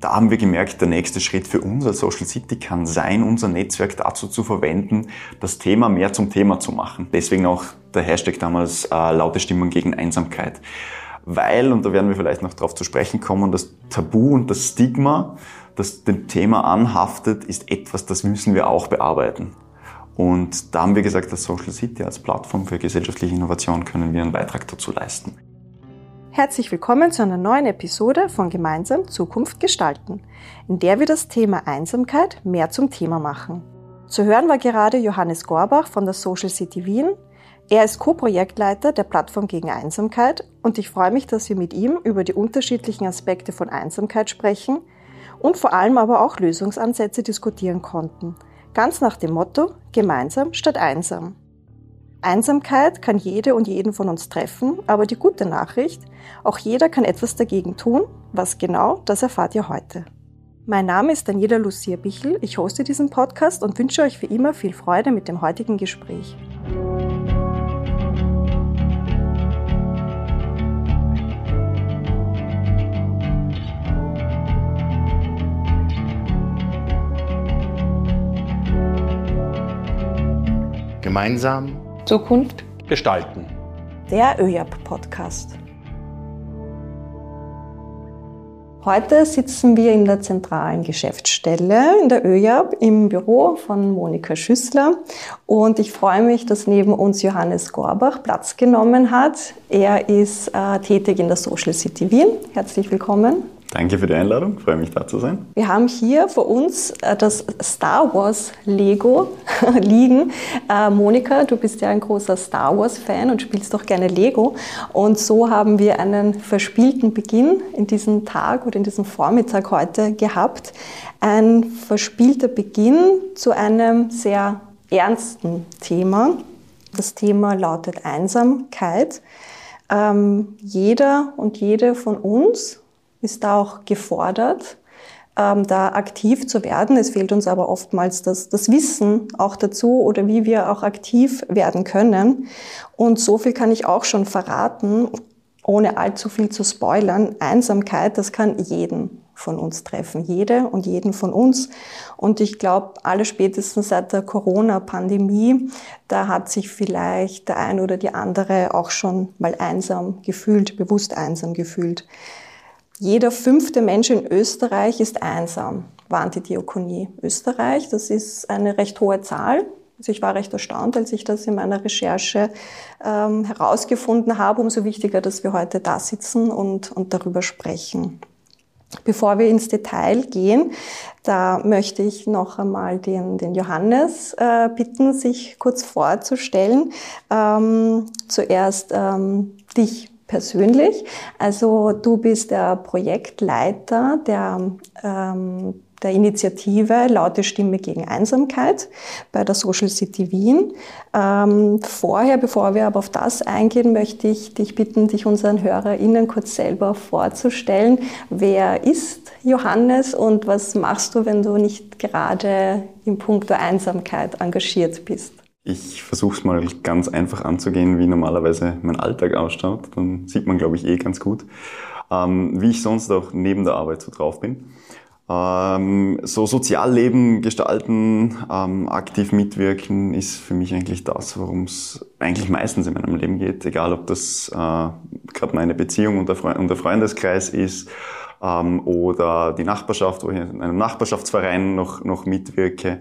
da haben wir gemerkt, der nächste Schritt für uns als Social City kann sein, unser Netzwerk dazu zu verwenden, das Thema mehr zum Thema zu machen. Deswegen auch der Hashtag damals äh, laute Stimmen gegen Einsamkeit. Weil, und da werden wir vielleicht noch darauf zu sprechen kommen, das Tabu und das Stigma, das dem Thema anhaftet, ist etwas, das müssen wir auch bearbeiten. Und da haben wir gesagt, als Social City als Plattform für gesellschaftliche Innovation können wir einen Beitrag dazu leisten. Herzlich willkommen zu einer neuen Episode von Gemeinsam Zukunft gestalten, in der wir das Thema Einsamkeit mehr zum Thema machen. Zu hören war gerade Johannes Gorbach von der Social City Wien. Er ist Co-Projektleiter der Plattform gegen Einsamkeit und ich freue mich, dass wir mit ihm über die unterschiedlichen Aspekte von Einsamkeit sprechen und vor allem aber auch Lösungsansätze diskutieren konnten. Ganz nach dem Motto Gemeinsam statt einsam. Einsamkeit kann jede und jeden von uns treffen, aber die gute Nachricht, auch jeder kann etwas dagegen tun. Was genau, das erfahrt ihr heute. Mein Name ist Daniela Lucia Bichel, ich hoste diesen Podcast und wünsche euch wie immer viel Freude mit dem heutigen Gespräch. Gemeinsam Zukunft gestalten. Der ÖJAP-Podcast. Heute sitzen wir in der zentralen Geschäftsstelle in der ÖJAP im Büro von Monika Schüssler und ich freue mich, dass neben uns Johannes Gorbach Platz genommen hat. Er ist äh, tätig in der Social City Wien. Herzlich willkommen. Danke für die Einladung, freue mich da zu sein. Wir haben hier vor uns äh, das Star Wars Lego liegen. Äh, Monika, du bist ja ein großer Star Wars Fan und spielst doch gerne Lego. Und so haben wir einen verspielten Beginn in diesem Tag oder in diesem Vormittag heute gehabt. Ein verspielter Beginn zu einem sehr ernsten Thema. Das Thema lautet Einsamkeit. Ähm, jeder und jede von uns ist da auch gefordert, ähm, da aktiv zu werden. Es fehlt uns aber oftmals das, das Wissen auch dazu oder wie wir auch aktiv werden können. Und so viel kann ich auch schon verraten, ohne allzu viel zu spoilern. Einsamkeit, das kann jeden von uns treffen, jede und jeden von uns. Und ich glaube, alle spätestens seit der Corona-Pandemie, da hat sich vielleicht der ein oder die andere auch schon mal einsam gefühlt, bewusst einsam gefühlt. Jeder fünfte Mensch in Österreich ist einsam, warnt die Diakonie Österreich. Das ist eine recht hohe Zahl. Also ich war recht erstaunt, als ich das in meiner Recherche ähm, herausgefunden habe. Umso wichtiger, dass wir heute da sitzen und, und darüber sprechen. Bevor wir ins Detail gehen, da möchte ich noch einmal den, den Johannes äh, bitten, sich kurz vorzustellen. Ähm, zuerst ähm, dich persönlich. Also du bist der Projektleiter der, ähm, der Initiative Laute Stimme gegen Einsamkeit bei der Social City Wien. Ähm, vorher, bevor wir aber auf das eingehen, möchte ich dich bitten, dich unseren HörerInnen kurz selber vorzustellen. Wer ist Johannes und was machst du, wenn du nicht gerade im Punkt der Einsamkeit engagiert bist? Ich versuche es mal ganz einfach anzugehen, wie normalerweise mein Alltag ausschaut. Dann sieht man, glaube ich, eh ganz gut, ähm, wie ich sonst auch neben der Arbeit so drauf bin. Ähm, so Sozialleben gestalten, ähm, aktiv mitwirken ist für mich eigentlich das, worum es eigentlich meistens in meinem Leben geht. Egal, ob das äh, gerade meine Beziehung und der, Fre und der Freundeskreis ist ähm, oder die Nachbarschaft, wo ich in einem Nachbarschaftsverein noch, noch mitwirke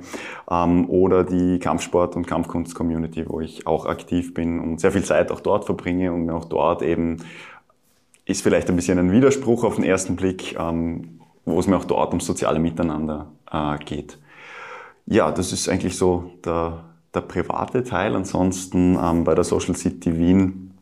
ähm, oder die Kampfsport- und Kampfkunst-Community, wo ich auch aktiv bin und sehr viel Zeit auch dort verbringe und mir auch dort eben ist vielleicht ein bisschen ein Widerspruch auf den ersten Blick, ähm, wo es mir auch dort ums soziale Miteinander äh, geht. Ja, das ist eigentlich so der, der private Teil. Ansonsten ähm, bei der Social City Wien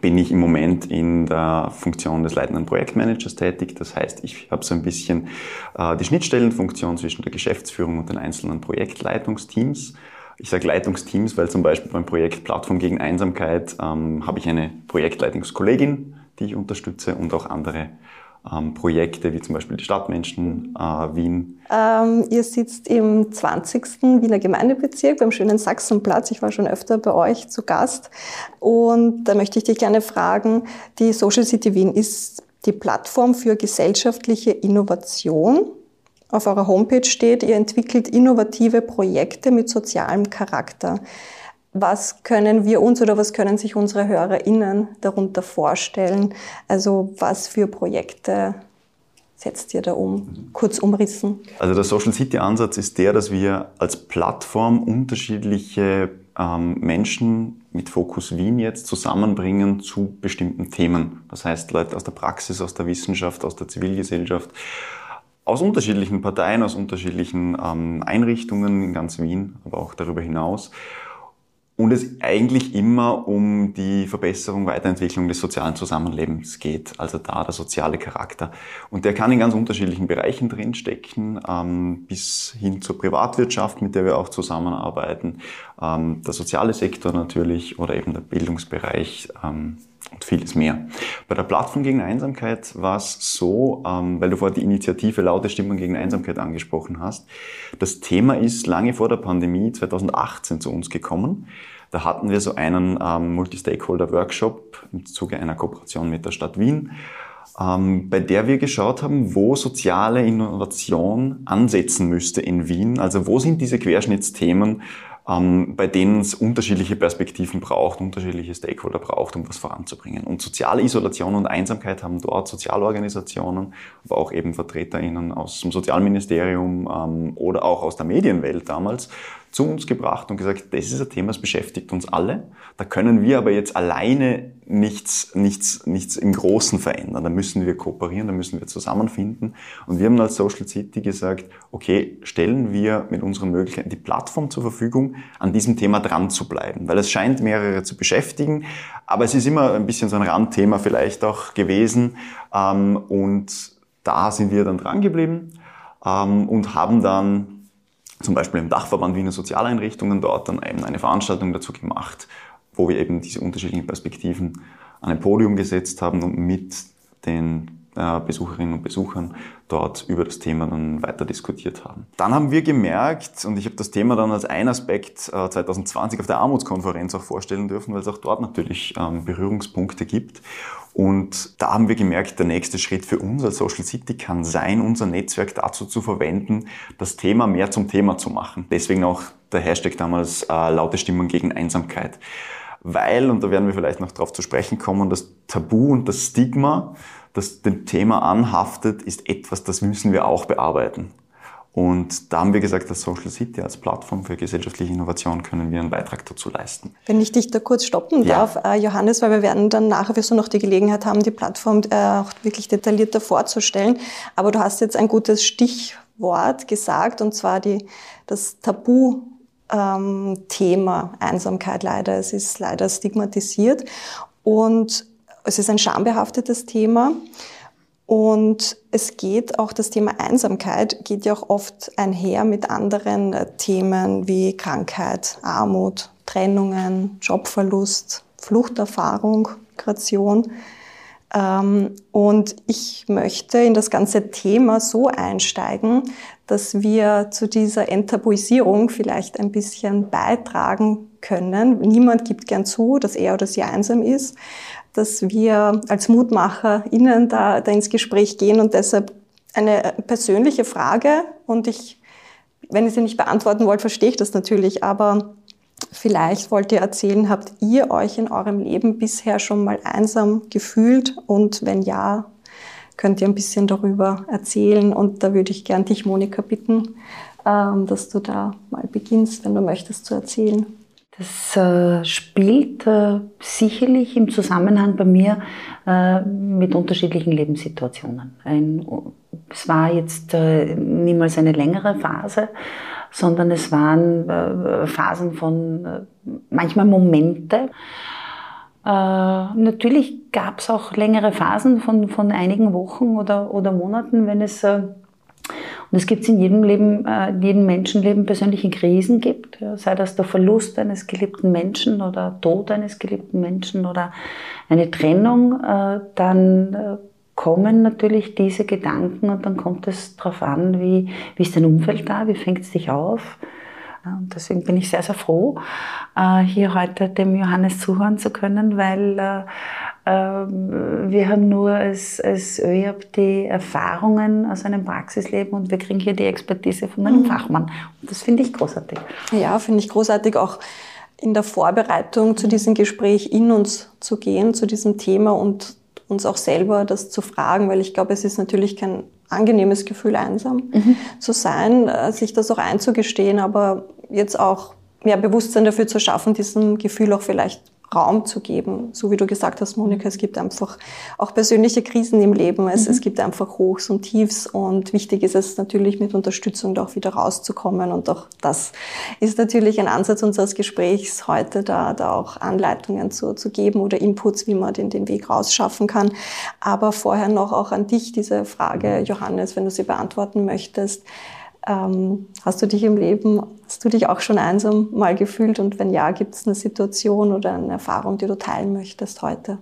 bin ich im Moment in der Funktion des leitenden Projektmanagers tätig. Das heißt, ich habe so ein bisschen äh, die Schnittstellenfunktion zwischen der Geschäftsführung und den einzelnen Projektleitungsteams. Ich sage Leitungsteams, weil zum Beispiel beim Projekt Plattform gegen Einsamkeit ähm, habe ich eine Projektleitungskollegin, die ich unterstütze und auch andere ähm, Projekte wie zum Beispiel die Stadtmenschen äh, Wien. Ähm, ihr sitzt im 20. Wiener Gemeindebezirk beim schönen Sachsenplatz. Ich war schon öfter bei euch zu Gast und da möchte ich dich gerne fragen, die Social City Wien ist die Plattform für gesellschaftliche Innovation. Auf eurer Homepage steht, ihr entwickelt innovative Projekte mit sozialem Charakter. Was können wir uns oder was können sich unsere HörerInnen darunter vorstellen? Also was für Projekte setzt ihr da um? Kurz umrissen. Also der Social City Ansatz ist der, dass wir als Plattform unterschiedliche ähm, Menschen mit Fokus Wien jetzt zusammenbringen zu bestimmten Themen. Das heißt Leute aus der Praxis, aus der Wissenschaft, aus der Zivilgesellschaft, aus unterschiedlichen Parteien, aus unterschiedlichen ähm, Einrichtungen in ganz Wien, aber auch darüber hinaus und es eigentlich immer um die Verbesserung, Weiterentwicklung des sozialen Zusammenlebens geht, also da der soziale Charakter. Und der kann in ganz unterschiedlichen Bereichen drinstecken, ähm, bis hin zur Privatwirtschaft, mit der wir auch zusammenarbeiten, ähm, der soziale Sektor natürlich oder eben der Bildungsbereich. Ähm, und vieles mehr. Bei der Plattform gegen Einsamkeit war es so, ähm, weil du vorher die Initiative Laute Stimmen gegen Einsamkeit angesprochen hast. Das Thema ist lange vor der Pandemie 2018 zu uns gekommen. Da hatten wir so einen ähm, Multi-Stakeholder-Workshop im Zuge einer Kooperation mit der Stadt Wien, ähm, bei der wir geschaut haben, wo soziale Innovation ansetzen müsste in Wien. Also wo sind diese Querschnittsthemen, ähm, bei denen es unterschiedliche Perspektiven braucht, unterschiedliche Stakeholder braucht, um was voranzubringen. Und soziale Isolation und Einsamkeit haben dort Sozialorganisationen, aber auch eben VertreterInnen aus dem Sozialministerium ähm, oder auch aus der Medienwelt damals zu uns gebracht und gesagt, das ist ein Thema, das beschäftigt uns alle. Da können wir aber jetzt alleine nichts, nichts, nichts im Großen verändern. Da müssen wir kooperieren, da müssen wir zusammenfinden. Und wir haben als Social City gesagt, okay, stellen wir mit unseren Möglichkeiten die Plattform zur Verfügung, an diesem Thema dran zu bleiben. Weil es scheint mehrere zu beschäftigen, aber es ist immer ein bisschen so ein Randthema vielleicht auch gewesen. Ähm, und da sind wir dann dran geblieben ähm, und haben dann zum Beispiel im Dachverband Wiener Sozialeinrichtungen dort dann eben eine Veranstaltung dazu gemacht, wo wir eben diese unterschiedlichen Perspektiven an ein Podium gesetzt haben und mit den Besucherinnen und Besuchern dort über das Thema dann weiter diskutiert haben. Dann haben wir gemerkt, und ich habe das Thema dann als ein Aspekt 2020 äh, auf der Armutskonferenz auch vorstellen dürfen, weil es auch dort natürlich ähm, Berührungspunkte gibt. Und da haben wir gemerkt, der nächste Schritt für uns als Social City kann sein, unser Netzwerk dazu zu verwenden, das Thema mehr zum Thema zu machen. Deswegen auch der Hashtag damals äh, laute Stimmen gegen Einsamkeit. Weil, und da werden wir vielleicht noch darauf zu sprechen kommen, das Tabu und das Stigma, das dem Thema anhaftet, ist etwas, das müssen wir auch bearbeiten. Und da haben wir gesagt, als Social City, als Plattform für gesellschaftliche Innovation können wir einen Beitrag dazu leisten. Wenn ich dich da kurz stoppen ja. darf, äh, Johannes, weil wir werden dann nachher wirst du noch die Gelegenheit haben, die Plattform äh, auch wirklich detaillierter vorzustellen. Aber du hast jetzt ein gutes Stichwort gesagt, und zwar die, das Tabu ähm, Thema Einsamkeit leider. Es ist leider stigmatisiert und es ist ein schambehaftetes Thema. Und es geht auch, das Thema Einsamkeit geht ja auch oft einher mit anderen äh, Themen wie Krankheit, Armut, Trennungen, Jobverlust, Fluchterfahrung, Migration. Ähm, und ich möchte in das ganze Thema so einsteigen, dass wir zu dieser Enttabuisierung vielleicht ein bisschen beitragen können. Niemand gibt gern zu, dass er oder sie einsam ist dass wir als MutmacherInnen da, da ins Gespräch gehen und deshalb eine persönliche Frage und ich, wenn ihr sie nicht beantworten wollt, verstehe ich das natürlich, aber vielleicht wollt ihr erzählen, habt ihr euch in eurem Leben bisher schon mal einsam gefühlt und wenn ja, könnt ihr ein bisschen darüber erzählen und da würde ich gern dich, Monika, bitten, ähm, dass du da mal beginnst, wenn du möchtest zu erzählen. Das äh, spielt äh, sicherlich im Zusammenhang bei mir äh, mit unterschiedlichen Lebenssituationen. Ein, es war jetzt äh, niemals eine längere Phase, sondern es waren äh, Phasen von äh, manchmal Momente. natürlich gab es auch längere Phasen von, von einigen Wochen oder, oder Monaten, wenn es und es gibt in jedem Leben, äh, in jedem Menschenleben persönliche Krisen gibt, sei das der Verlust eines geliebten Menschen oder Tod eines geliebten Menschen oder eine Trennung, äh, dann äh, kommen natürlich diese Gedanken und dann kommt es darauf an, wie, wie ist dein Umfeld da, wie fängt es dich auf. Und deswegen bin ich sehr, sehr froh, hier heute dem Johannes zuhören zu können, weil wir haben nur als, als ÖIAB die Erfahrungen aus einem Praxisleben und wir kriegen hier die Expertise von einem mhm. Fachmann. Und das finde ich großartig. Ja, finde ich großartig auch in der Vorbereitung zu diesem Gespräch in uns zu gehen, zu diesem Thema und uns auch selber das zu fragen, weil ich glaube, es ist natürlich kein angenehmes Gefühl, einsam mhm. zu sein, äh, sich das auch einzugestehen, aber jetzt auch mehr Bewusstsein dafür zu schaffen, diesem Gefühl auch vielleicht Raum zu geben. So wie du gesagt hast, Monika, es gibt einfach auch persönliche Krisen im Leben. Es, mhm. es gibt einfach Hochs und Tiefs und wichtig ist es natürlich mit Unterstützung da auch wieder rauszukommen. Und auch das ist natürlich ein Ansatz unseres Gesprächs heute, da, da auch Anleitungen zu, zu geben oder Inputs, wie man den, den Weg rausschaffen kann. Aber vorher noch auch an dich diese Frage, Johannes, wenn du sie beantworten möchtest. Ähm, hast du dich im Leben, hast du dich auch schon einsam mal gefühlt? Und wenn ja, gibt es eine Situation oder eine Erfahrung, die du teilen möchtest heute?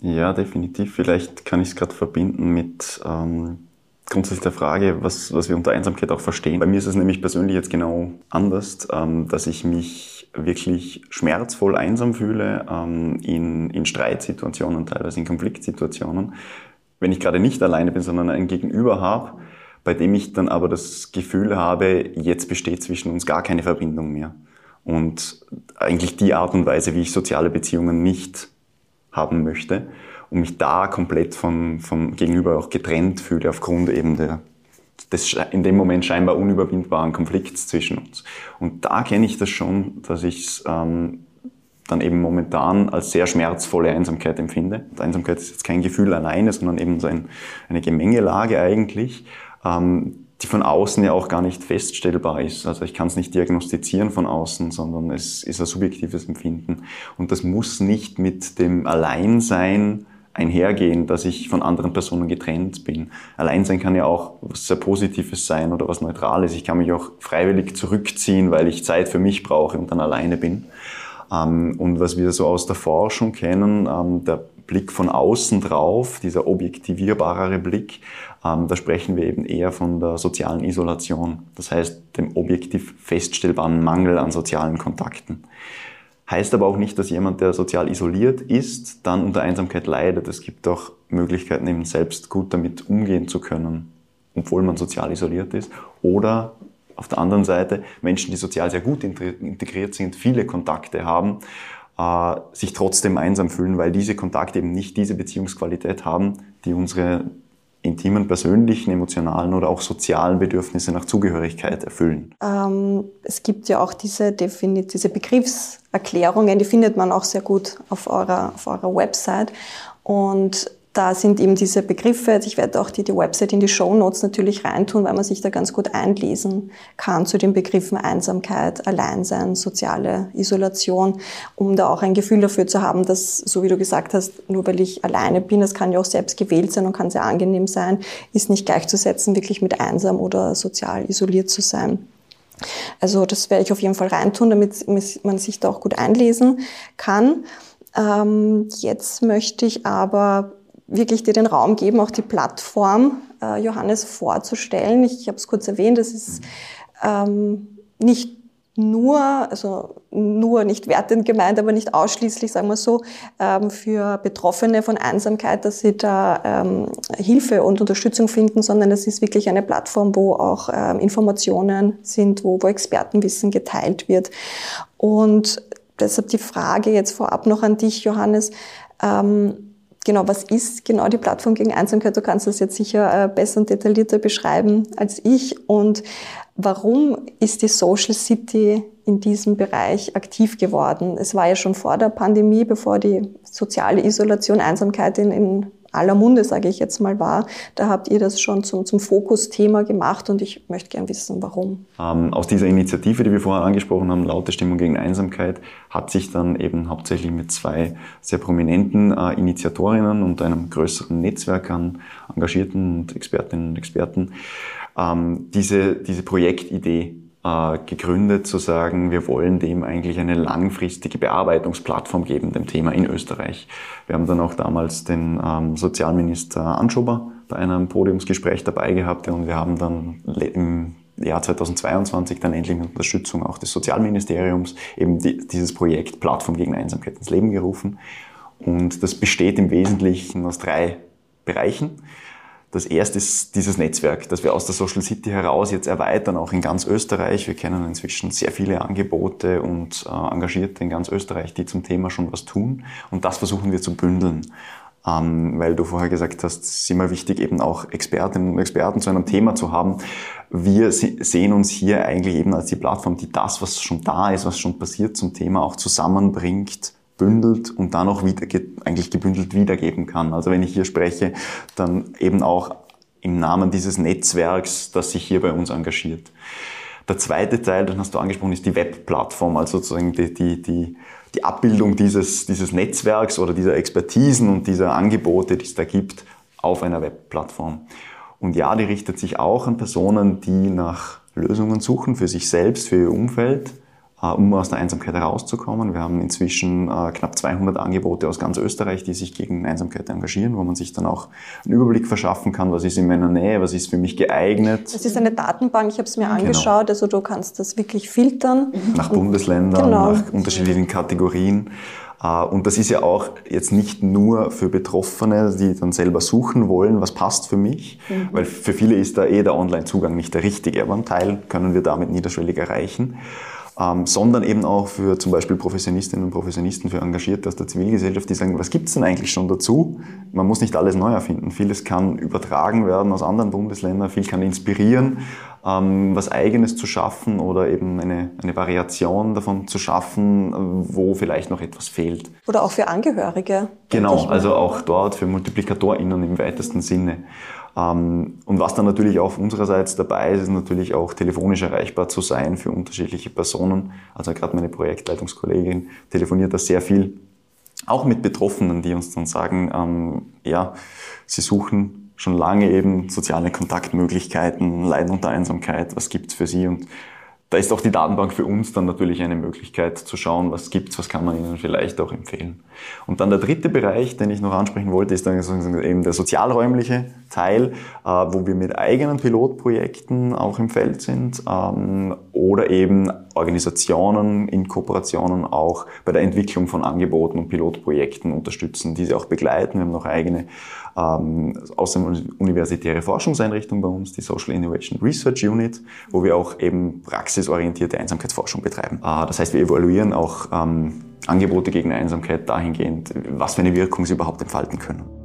Ja, definitiv. Vielleicht kann ich es gerade verbinden mit ähm, grundsätzlich der Frage, was, was wir unter Einsamkeit auch verstehen. Bei mir ist es nämlich persönlich jetzt genau anders, ähm, dass ich mich wirklich schmerzvoll einsam fühle ähm, in, in Streitsituationen, teilweise in Konfliktsituationen. Wenn ich gerade nicht alleine bin, sondern ein Gegenüber habe, bei dem ich dann aber das Gefühl habe, jetzt besteht zwischen uns gar keine Verbindung mehr. Und eigentlich die Art und Weise, wie ich soziale Beziehungen nicht haben möchte und mich da komplett von, vom Gegenüber auch getrennt fühle aufgrund eben der, des in dem Moment scheinbar unüberwindbaren Konflikts zwischen uns. Und da kenne ich das schon, dass ich es ähm, dann eben momentan als sehr schmerzvolle Einsamkeit empfinde. Und Einsamkeit ist jetzt kein Gefühl alleine, sondern eben so ein, eine Gemengelage eigentlich ähm, die von außen ja auch gar nicht feststellbar ist. Also ich kann es nicht diagnostizieren von außen, sondern es ist ein subjektives Empfinden. Und das muss nicht mit dem Alleinsein einhergehen, dass ich von anderen Personen getrennt bin. Alleinsein kann ja auch was sehr Positives sein oder was Neutrales. Ich kann mich auch freiwillig zurückziehen, weil ich Zeit für mich brauche und dann alleine bin. Ähm, und was wir so aus der Forschung kennen, ähm, der Blick von außen drauf, dieser objektivierbarere Blick, ähm, da sprechen wir eben eher von der sozialen Isolation. Das heißt, dem objektiv feststellbaren Mangel an sozialen Kontakten. Heißt aber auch nicht, dass jemand, der sozial isoliert ist, dann unter Einsamkeit leidet. Es gibt auch Möglichkeiten, eben selbst gut damit umgehen zu können, obwohl man sozial isoliert ist. Oder auf der anderen Seite Menschen, die sozial sehr gut integriert sind, viele Kontakte haben, äh, sich trotzdem einsam fühlen, weil diese Kontakte eben nicht diese Beziehungsqualität haben, die unsere intimen, persönlichen, emotionalen oder auch sozialen Bedürfnisse nach Zugehörigkeit erfüllen? Ähm, es gibt ja auch diese, diese Begriffserklärungen, die findet man auch sehr gut auf eurer, auf eurer Website. Und da sind eben diese Begriffe, also ich werde auch die, die Website in die Show Notes natürlich reintun, weil man sich da ganz gut einlesen kann zu den Begriffen Einsamkeit, Alleinsein, soziale Isolation, um da auch ein Gefühl dafür zu haben, dass, so wie du gesagt hast, nur weil ich alleine bin, das kann ja auch selbst gewählt sein und kann sehr angenehm sein, ist nicht gleichzusetzen, wirklich mit einsam oder sozial isoliert zu sein. Also das werde ich auf jeden Fall reintun, damit man sich da auch gut einlesen kann. Ähm, jetzt möchte ich aber wirklich dir den Raum geben, auch die Plattform äh, Johannes vorzustellen. Ich, ich habe es kurz erwähnt, es ist ähm, nicht nur, also nur nicht wertend gemeint, aber nicht ausschließlich, sagen wir so, ähm, für Betroffene von Einsamkeit, dass sie da ähm, Hilfe und Unterstützung finden, sondern es ist wirklich eine Plattform, wo auch ähm, Informationen sind, wo, wo Expertenwissen geteilt wird. Und deshalb die Frage jetzt vorab noch an dich, Johannes. Ähm, genau, was ist genau die Plattform gegen Einsamkeit? Du kannst das jetzt sicher äh, besser und detaillierter beschreiben als ich. Und warum ist die Social City in diesem Bereich aktiv geworden? Es war ja schon vor der Pandemie, bevor die soziale Isolation, Einsamkeit in, in aller Munde, sage ich jetzt mal, war. Da habt ihr das schon zum, zum Fokusthema gemacht und ich möchte gern wissen, warum. Ähm, aus dieser Initiative, die wir vorher angesprochen haben, Laute Stimmung gegen Einsamkeit, hat sich dann eben hauptsächlich mit zwei sehr prominenten äh, Initiatorinnen und einem größeren Netzwerk an engagierten und Expertinnen und Experten ähm, diese, diese Projektidee gegründet, zu sagen, wir wollen dem eigentlich eine langfristige Bearbeitungsplattform geben, dem Thema in Österreich. Wir haben dann auch damals den ähm, Sozialminister Anschober bei einem Podiumsgespräch dabei gehabt und wir haben dann im Jahr 2022 dann endlich mit Unterstützung auch des Sozialministeriums eben die, dieses Projekt Plattform gegen Einsamkeit ins Leben gerufen. Und das besteht im Wesentlichen aus drei Bereichen. Das erste ist dieses Netzwerk, das wir aus der Social City heraus jetzt erweitern, auch in ganz Österreich. Wir kennen inzwischen sehr viele Angebote und äh, Engagierte in ganz Österreich, die zum Thema schon was tun. Und das versuchen wir zu bündeln. Ähm, weil du vorher gesagt hast, es ist immer wichtig, eben auch Expertinnen und Experten zu einem Thema zu haben. Wir sehen uns hier eigentlich eben als die Plattform, die das, was schon da ist, was schon passiert zum Thema auch zusammenbringt, bündelt und dann auch wieder, eigentlich gebündelt wiedergeben kann. Also wenn ich hier spreche, dann eben auch im Namen dieses Netzwerks, das sich hier bei uns engagiert. Der zweite Teil, den hast du angesprochen, ist die Webplattform, also sozusagen die, die, die, die Abbildung dieses, dieses Netzwerks oder dieser Expertisen und dieser Angebote, die es da gibt, auf einer Webplattform. Und ja, die richtet sich auch an Personen, die nach Lösungen suchen für sich selbst, für ihr Umfeld, um aus der Einsamkeit herauszukommen. Wir haben inzwischen äh, knapp 200 Angebote aus ganz Österreich, die sich gegen Einsamkeit engagieren, wo man sich dann auch einen Überblick verschaffen kann, was ist in meiner Nähe, was ist für mich geeignet. Es ist eine Datenbank, ich habe es mir genau. angeschaut, also du kannst das wirklich filtern. Nach Bundesländern, genau. nach unterschiedlichen Kategorien. Äh, und das ist ja auch jetzt nicht nur für Betroffene, die dann selber suchen wollen, was passt für mich, mhm. weil für viele ist da eh der Online-Zugang nicht der richtige, aber einen Teil können wir damit niederschwellig erreichen ähm, sondern eben auch für zum Beispiel Professionistinnen und Professionisten, für Engagierte aus der Zivilgesellschaft, die sagen, was gibt's denn eigentlich schon dazu? Man muss nicht alles neu erfinden. Vieles kann übertragen werden aus anderen Bundesländern, viel kann inspirieren, ähm, was Eigenes zu schaffen oder eben eine, eine Variation davon zu schaffen, wo vielleicht noch etwas fehlt. Oder auch für Angehörige. Genau, also auch dort für MultiplikatorInnen im weitesten Sinne. Ähm, und was dann natürlich auch unsererseits dabei ist, ist natürlich auch telefonisch erreichbar zu sein für unterschiedliche Personen. Also gerade meine Projektleitungskollegin telefoniert da sehr viel, auch mit Betroffenen, die uns dann sagen, ähm, ja, sie suchen schon lange eben soziale Kontaktmöglichkeiten, leiden unter Einsamkeit, was gibt's für sie und da ist auch die Datenbank für uns dann natürlich eine Möglichkeit zu schauen, was gibt's, was kann man ihnen vielleicht auch empfehlen. Und dann der dritte Bereich, den ich noch ansprechen wollte, ist dann eben der sozialräumliche Teil, äh, wo wir mit eigenen Pilotprojekten auch im Feld sind ähm, oder eben Organisationen in Kooperationen auch bei der Entwicklung von Angeboten und Pilotprojekten unterstützen, diese auch begleiten. Wir haben noch eigene ähm, außerdem universitäre Forschungseinrichtung bei uns, die Social Innovation Research Unit, wo wir auch eben praxisorientierte Einsamkeitsforschung betreiben. Äh, das heißt, wir evaluieren auch ähm, Angebote gegen Einsamkeit dahingehend, was für eine Wirkung sie überhaupt entfalten können.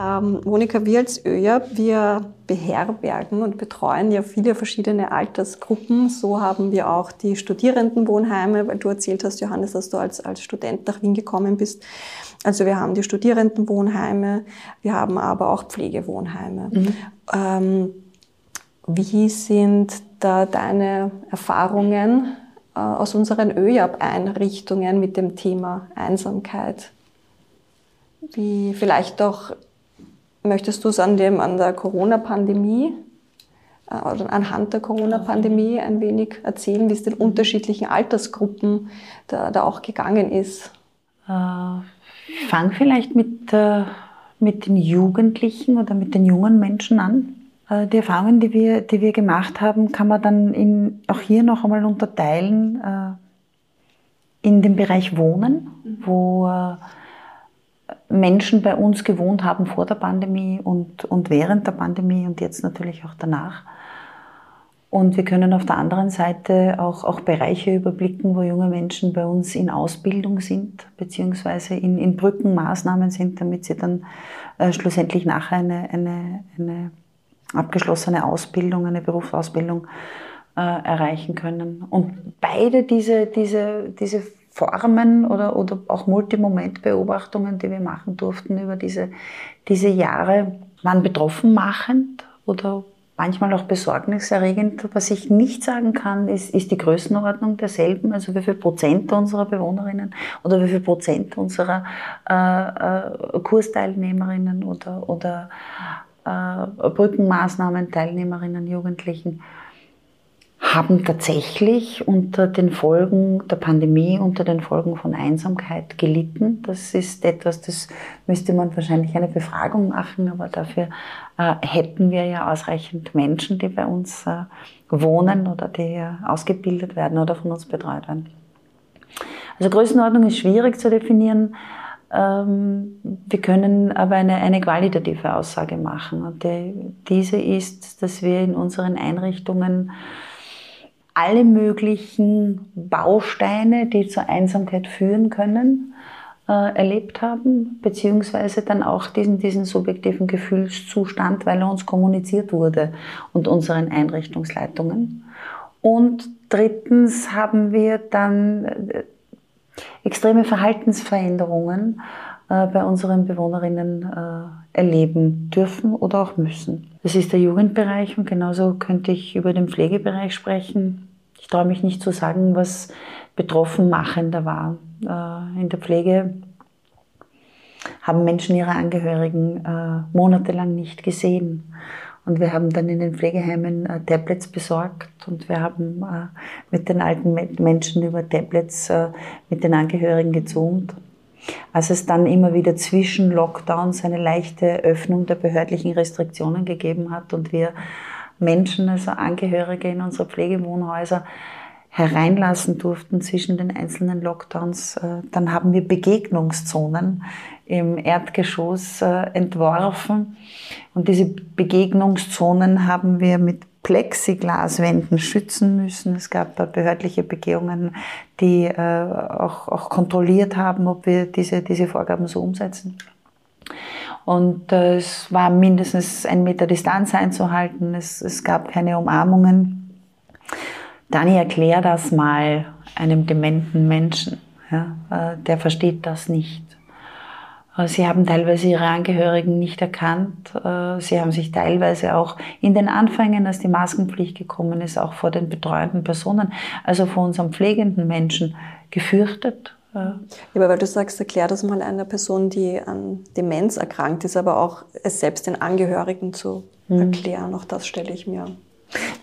Ähm, Monika, wir als ÖJA, wir beherbergen und betreuen ja viele verschiedene Altersgruppen. So haben wir auch die Studierendenwohnheime, weil du erzählt hast, Johannes, dass du als, als Student nach Wien gekommen bist. Also wir haben die Studierendenwohnheime, wir haben aber auch Pflegewohnheime. Mhm. Ähm, wie sind da deine Erfahrungen äh, aus unseren ÖJAB-Einrichtungen mit dem Thema Einsamkeit? Wie vielleicht doch Möchtest du es an, dem, an der Corona-Pandemie äh, oder anhand der Corona-Pandemie ein wenig erzählen, wie es den unterschiedlichen Altersgruppen da, da auch gegangen ist? Äh, fang vielleicht mit, äh, mit den Jugendlichen oder mit den jungen Menschen an. Die Erfahrungen, die wir, die wir gemacht haben, kann man dann in, auch hier noch einmal unterteilen in den Bereich Wohnen, mhm. wo Menschen bei uns gewohnt haben vor der Pandemie und, und während der Pandemie und jetzt natürlich auch danach. Und wir können auf der anderen Seite auch, auch Bereiche überblicken, wo junge Menschen bei uns in Ausbildung sind, beziehungsweise in, in Brückenmaßnahmen sind, damit sie dann äh, schlussendlich nachher eine, eine, eine abgeschlossene Ausbildung, eine Berufsausbildung äh, erreichen können. Und beide diese, diese, diese Formen oder, oder auch Multimomentbeobachtungen, die wir machen durften über diese, diese Jahre, waren betroffen machend oder manchmal auch besorgniserregend. Was ich nicht sagen kann, ist, ist die Größenordnung derselben, also wie viel Prozent unserer Bewohnerinnen oder wie viel Prozent unserer äh, äh, Kursteilnehmerinnen oder, oder äh, Brückenmaßnahmen Teilnehmerinnen, Jugendlichen haben tatsächlich unter den Folgen der Pandemie, unter den Folgen von Einsamkeit gelitten. Das ist etwas, das müsste man wahrscheinlich eine Befragung machen, aber dafür äh, hätten wir ja ausreichend Menschen, die bei uns äh, wohnen oder die äh, ausgebildet werden oder von uns betreut werden. Also Größenordnung ist schwierig zu definieren. Ähm, wir können aber eine, eine qualitative Aussage machen. Und die, diese ist, dass wir in unseren Einrichtungen alle möglichen Bausteine, die zur Einsamkeit führen können, äh, erlebt haben, beziehungsweise dann auch diesen, diesen subjektiven Gefühlszustand, weil er uns kommuniziert wurde und unseren Einrichtungsleitungen. Und drittens haben wir dann äh, extreme Verhaltensveränderungen äh, bei unseren Bewohnerinnen äh, erleben dürfen oder auch müssen. Das ist der Jugendbereich und genauso könnte ich über den Pflegebereich sprechen. Ich traue mich nicht zu sagen, was betroffen machender war. Äh, in der Pflege haben Menschen ihre Angehörigen monatelang nicht gesehen. Und wir haben dann in den Pflegeheimen äh, Tablets besorgt und wir haben äh, mit den alten Menschen über Tablets äh, mit den Angehörigen gezoomt. Als es dann immer wieder zwischen Lockdowns eine leichte Öffnung der behördlichen Restriktionen gegeben hat und wir Menschen, also Angehörige in unsere Pflegewohnhäuser, hereinlassen durften zwischen den einzelnen Lockdowns, äh, dann haben wir Begegnungszonen im Erdgeschoss äh, entworfen. Und diese Begegnungszonen haben wir mit Plexiglaswänden schützen müssen. Es gab behördliche Begehungen, die äh, auch, auch kontrolliert haben, ob wir diese, diese Vorgaben so umsetzen. Und es war mindestens ein Meter Distanz einzuhalten. Es, es gab keine Umarmungen. Dani, erklär das mal einem dementen Menschen. Ja, äh, der versteht das nicht. Äh, sie haben teilweise ihre Angehörigen nicht erkannt. Äh, sie haben sich teilweise auch in den Anfängen, als die Maskenpflicht gekommen ist, auch vor den betreuenden Personen, also vor unseren pflegenden Menschen, gefürchtet. Ja, aber weil du sagst, erklär das mal einer Person, die an Demenz erkrankt ist, aber auch es selbst den Angehörigen zu mhm. erklären. Auch das stelle ich mir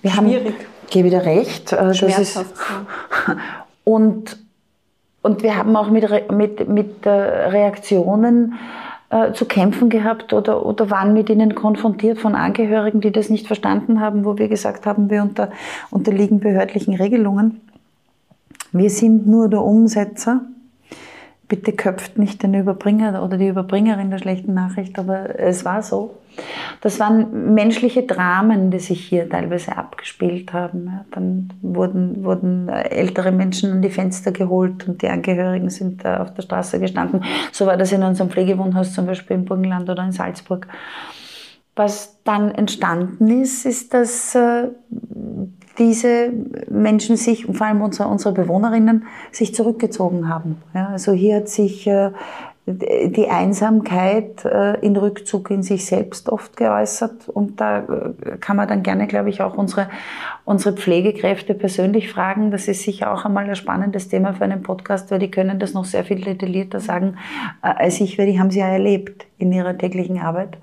wir schwierig. Haben, gebe dir recht. Äh, das ist, und, und wir haben auch mit, mit, mit Reaktionen äh, zu kämpfen gehabt oder, oder waren mit ihnen konfrontiert von Angehörigen, die das nicht verstanden haben, wo wir gesagt haben, wir unter, unterliegen behördlichen Regelungen. Wir sind nur der Umsetzer. Bitte köpft nicht den Überbringer oder die Überbringerin der schlechten Nachricht, aber es war so. Das waren menschliche Dramen, die sich hier teilweise abgespielt haben. Dann wurden, wurden ältere Menschen an die Fenster geholt und die Angehörigen sind auf der Straße gestanden. So war das in unserem Pflegewohnhaus zum Beispiel im Burgenland oder in Salzburg. Was dann entstanden ist, ist, dass äh, diese Menschen sich, und vor allem unsere, unsere Bewohnerinnen, sich zurückgezogen haben. Ja, also hier hat sich äh, die Einsamkeit äh, in Rückzug in sich selbst oft geäußert. Und da äh, kann man dann gerne, glaube ich, auch unsere, unsere Pflegekräfte persönlich fragen. Das ist sicher auch einmal ein spannendes Thema für einen Podcast, weil die können das noch sehr viel detaillierter sagen äh, als ich, weil die haben sie ja erlebt in ihrer täglichen Arbeit.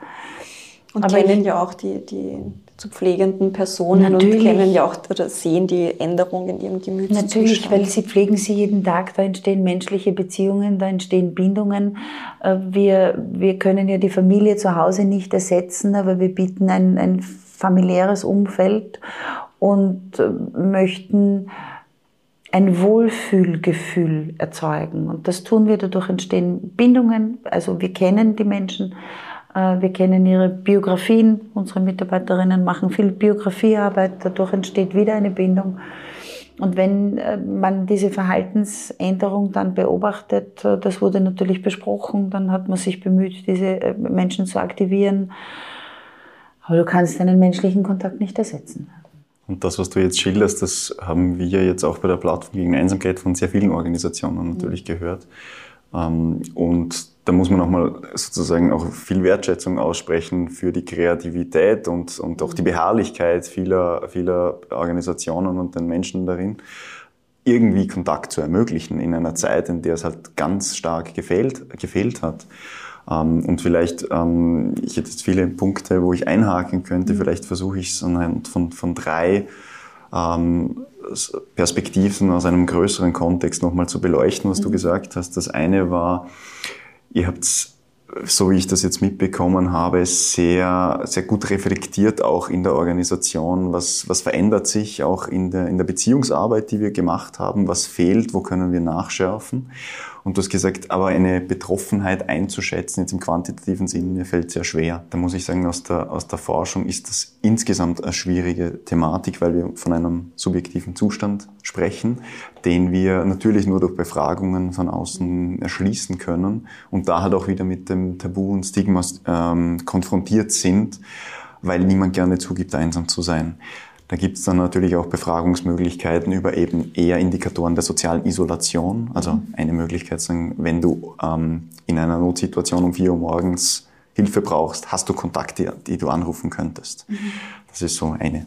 Und Aber kennen ja auch die, die zu pflegenden Personen Natürlich. und kennen ja auch oder sehen die Änderungen in ihrem Gemütszustand. Natürlich, weil sie pflegen sie jeden Tag, da entstehen menschliche Beziehungen, da entstehen Bindungen. Äh, wir, wir können ja die Familie zu Hause nicht ersetzen, aber wir bieten ein, ein familiäres Umfeld und äh, möchten ein Wohlfühlgefühl erzeugen. Und das tun wir, dadurch entstehen Bindungen, also wir kennen die Menschen, wir kennen ihre Biografien. Unsere Mitarbeiterinnen machen viel Biografiearbeit. Dadurch entsteht wieder eine Bindung. Und wenn äh, man diese Verhaltensänderung dann beobachtet, äh, das wurde natürlich besprochen, dann hat man sich bemüht, diese Menschen zu aktivieren. Aber du kannst einen menschlichen Kontakt nicht ersetzen. Und das, was du jetzt schilderst, das haben wir jetzt auch bei der Plattform gegen Einsamkeit von sehr vielen Organisationen natürlich gehört. Ähm, und da muss man auch mal sozusagen auch viel Wertschätzung aussprechen für die Kreativität und, und auch die Beharrlichkeit vieler, vieler Organisationen und den Menschen darin, irgendwie Kontakt zu ermöglichen in einer Zeit, in der es halt ganz stark gefehlt, gefehlt hat. Ähm, und vielleicht, ähm, ich hätte jetzt viele Punkte, wo ich einhaken könnte, mhm. vielleicht versuche ich es anhand von, von drei ähm, Perspektiven aus einem größeren Kontext nochmal zu beleuchten, was mhm. du gesagt hast. Das eine war, ihr habt so wie ich das jetzt mitbekommen habe, sehr, sehr gut reflektiert auch in der Organisation. Was, was verändert sich auch in der, in der Beziehungsarbeit, die wir gemacht haben? Was fehlt? Wo können wir nachschärfen? Und du hast gesagt, aber eine Betroffenheit einzuschätzen, jetzt im quantitativen Sinne, fällt sehr schwer. Da muss ich sagen, aus der, aus der Forschung ist das insgesamt eine schwierige Thematik, weil wir von einem subjektiven Zustand sprechen, den wir natürlich nur durch Befragungen von außen erschließen können und da halt auch wieder mit dem Tabu und Stigma ähm, konfrontiert sind, weil niemand gerne zugibt, einsam zu sein. Da gibt es dann natürlich auch Befragungsmöglichkeiten über eben eher Indikatoren der sozialen Isolation. Also mhm. eine Möglichkeit, sagen, wenn du ähm, in einer Notsituation um 4 Uhr morgens Hilfe brauchst, hast du Kontakte, die du anrufen könntest. Mhm. Das ist so eine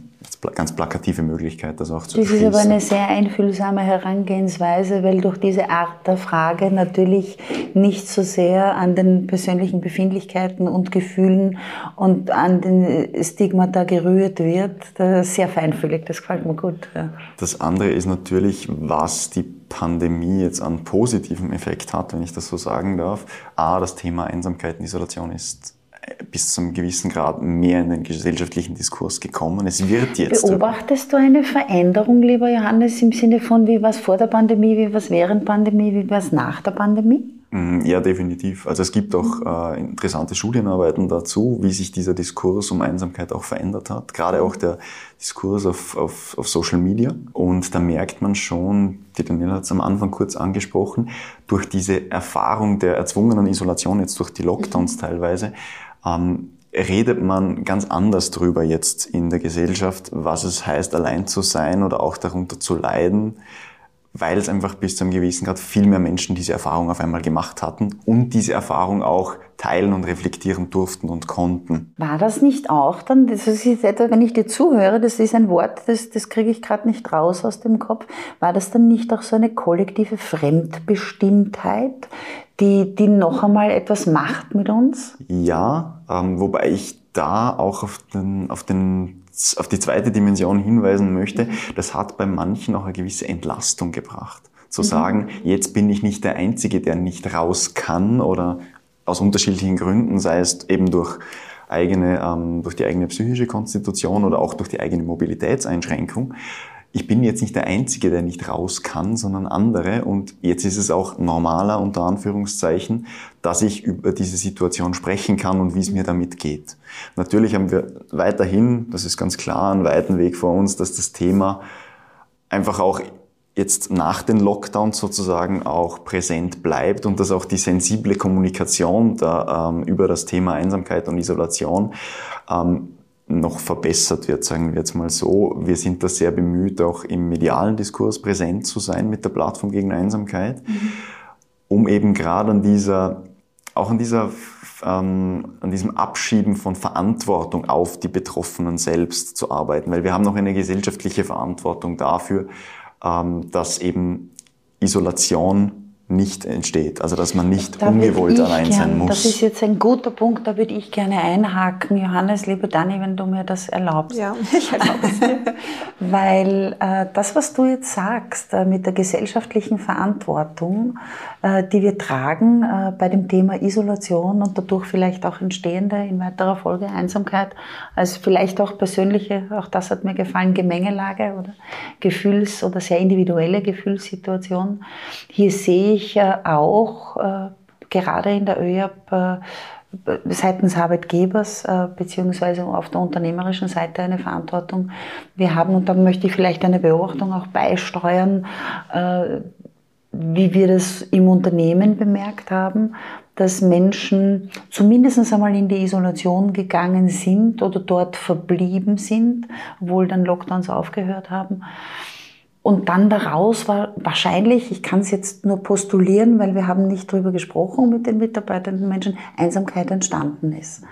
ganz plakative Möglichkeit, das auch zu Das ist aber eine sehr einfühlsame Herangehensweise, weil durch diese Art der Frage natürlich nicht so sehr an den persönlichen Befindlichkeiten und Gefühlen und an den Stigmata gerührt wird. Sehr feinfühlig, das gefällt mir gut. Ja. Das andere ist natürlich, was die Pandemie jetzt an positivem Effekt hat, wenn ich das so sagen darf. A, das Thema Einsamkeit und Isolation ist bis zum gewissen Grad mehr in den gesellschaftlichen Diskurs gekommen. Es wird jetzt. Beobachtest du eine Veränderung, lieber Johannes, im Sinne von, wie war es vor der Pandemie, wie war es während Pandemie, wie war es nach der Pandemie? Mm, ja, definitiv. Also es gibt auch äh, interessante Studienarbeiten dazu, wie sich dieser Diskurs um Einsamkeit auch verändert hat. Gerade auch der Diskurs auf, auf, auf Social Media. Und da merkt man schon, die Daniela hat es am Anfang kurz angesprochen, durch diese Erfahrung der erzwungenen Isolation, jetzt durch die Lockdowns teilweise, ähm, redet man ganz anders drüber jetzt in der Gesellschaft, was es heißt, allein zu sein oder auch darunter zu leiden, weil es einfach bis zu einem gewissen Grad viel mehr Menschen diese Erfahrung auf einmal gemacht hatten und diese Erfahrung auch teilen und reflektieren durften und konnten. War das nicht auch dann, das ist jetzt wenn ich dir zuhöre, das ist ein Wort, das, das kriege ich gerade nicht raus aus dem Kopf, war das dann nicht auch so eine kollektive Fremdbestimmtheit, die, die noch einmal etwas macht mit uns? Ja, ähm, wobei ich da auch auf, den, auf, den, auf die zweite Dimension hinweisen möchte. Das hat bei manchen auch eine gewisse Entlastung gebracht. Zu mhm. sagen, jetzt bin ich nicht der Einzige, der nicht raus kann oder aus unterschiedlichen Gründen, sei es eben durch eigene, ähm, durch die eigene psychische Konstitution oder auch durch die eigene Mobilitätseinschränkung, ich bin jetzt nicht der Einzige, der nicht raus kann, sondern andere. Und jetzt ist es auch normaler, unter Anführungszeichen, dass ich über diese Situation sprechen kann und wie es mir damit geht. Natürlich haben wir weiterhin, das ist ganz klar, einen weiten Weg vor uns, dass das Thema einfach auch jetzt nach den Lockdowns sozusagen auch präsent bleibt und dass auch die sensible Kommunikation da, ähm, über das Thema Einsamkeit und Isolation ähm, noch verbessert wird, sagen wir jetzt mal so. Wir sind da sehr bemüht, auch im medialen Diskurs präsent zu sein mit der Plattform gegen Einsamkeit, mhm. um eben gerade an dieser, auch an dieser, ähm, an diesem Abschieben von Verantwortung auf die Betroffenen selbst zu arbeiten, weil wir haben noch eine gesellschaftliche Verantwortung dafür, ähm, dass eben Isolation nicht entsteht. Also dass man nicht da ungewollt allein gern, sein muss. Das ist jetzt ein guter Punkt, da würde ich gerne einhaken. Johannes, lieber Dani, wenn du mir das erlaubst. Ja, ich erlaube es dir. Weil äh, das, was du jetzt sagst, äh, mit der gesellschaftlichen Verantwortung, äh, die wir tragen äh, bei dem Thema Isolation und dadurch vielleicht auch entstehende in weiterer Folge Einsamkeit, als vielleicht auch persönliche, auch das hat mir gefallen, Gemengelage oder Gefühls- oder sehr individuelle Gefühlssituation. Hier sehe ich äh, auch gerade in der ÖJAP seitens Arbeitgebers äh, beziehungsweise auf der unternehmerischen Seite eine Verantwortung. Wir haben, und da möchte ich vielleicht eine Beobachtung auch beisteuern, äh, wie wir das im Unternehmen bemerkt haben, dass Menschen zumindest einmal in die Isolation gegangen sind oder dort verblieben sind, obwohl dann Lockdowns aufgehört haben. Und dann daraus war wahrscheinlich, ich kann es jetzt nur postulieren, weil wir haben nicht darüber gesprochen mit den mitarbeitenden Menschen, Einsamkeit entstanden ist.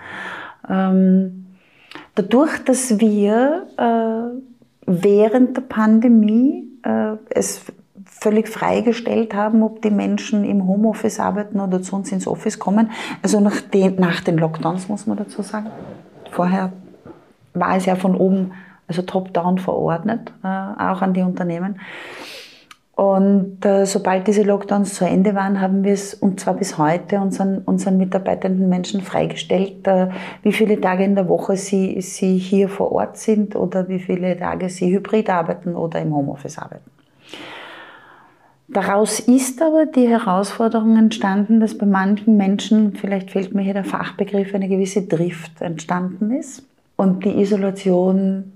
Ähm, dadurch, dass wir äh, während der Pandemie äh, es völlig freigestellt haben, ob die Menschen im Homeoffice arbeiten oder zu uns ins Office kommen. Also nach den, nach den Lockdowns muss man dazu sagen. Vorher war es ja von oben also top-down verordnet, äh, auch an die Unternehmen. Und äh, sobald diese Lockdowns zu Ende waren, haben wir es, und zwar bis heute, unseren, unseren mitarbeitenden Menschen freigestellt, äh, wie viele Tage in der Woche sie, sie hier vor Ort sind oder wie viele Tage sie hybrid arbeiten oder im Homeoffice arbeiten. Daraus ist aber die Herausforderung entstanden, dass bei manchen Menschen, vielleicht fehlt mir hier der Fachbegriff, eine gewisse Drift entstanden ist und die Isolation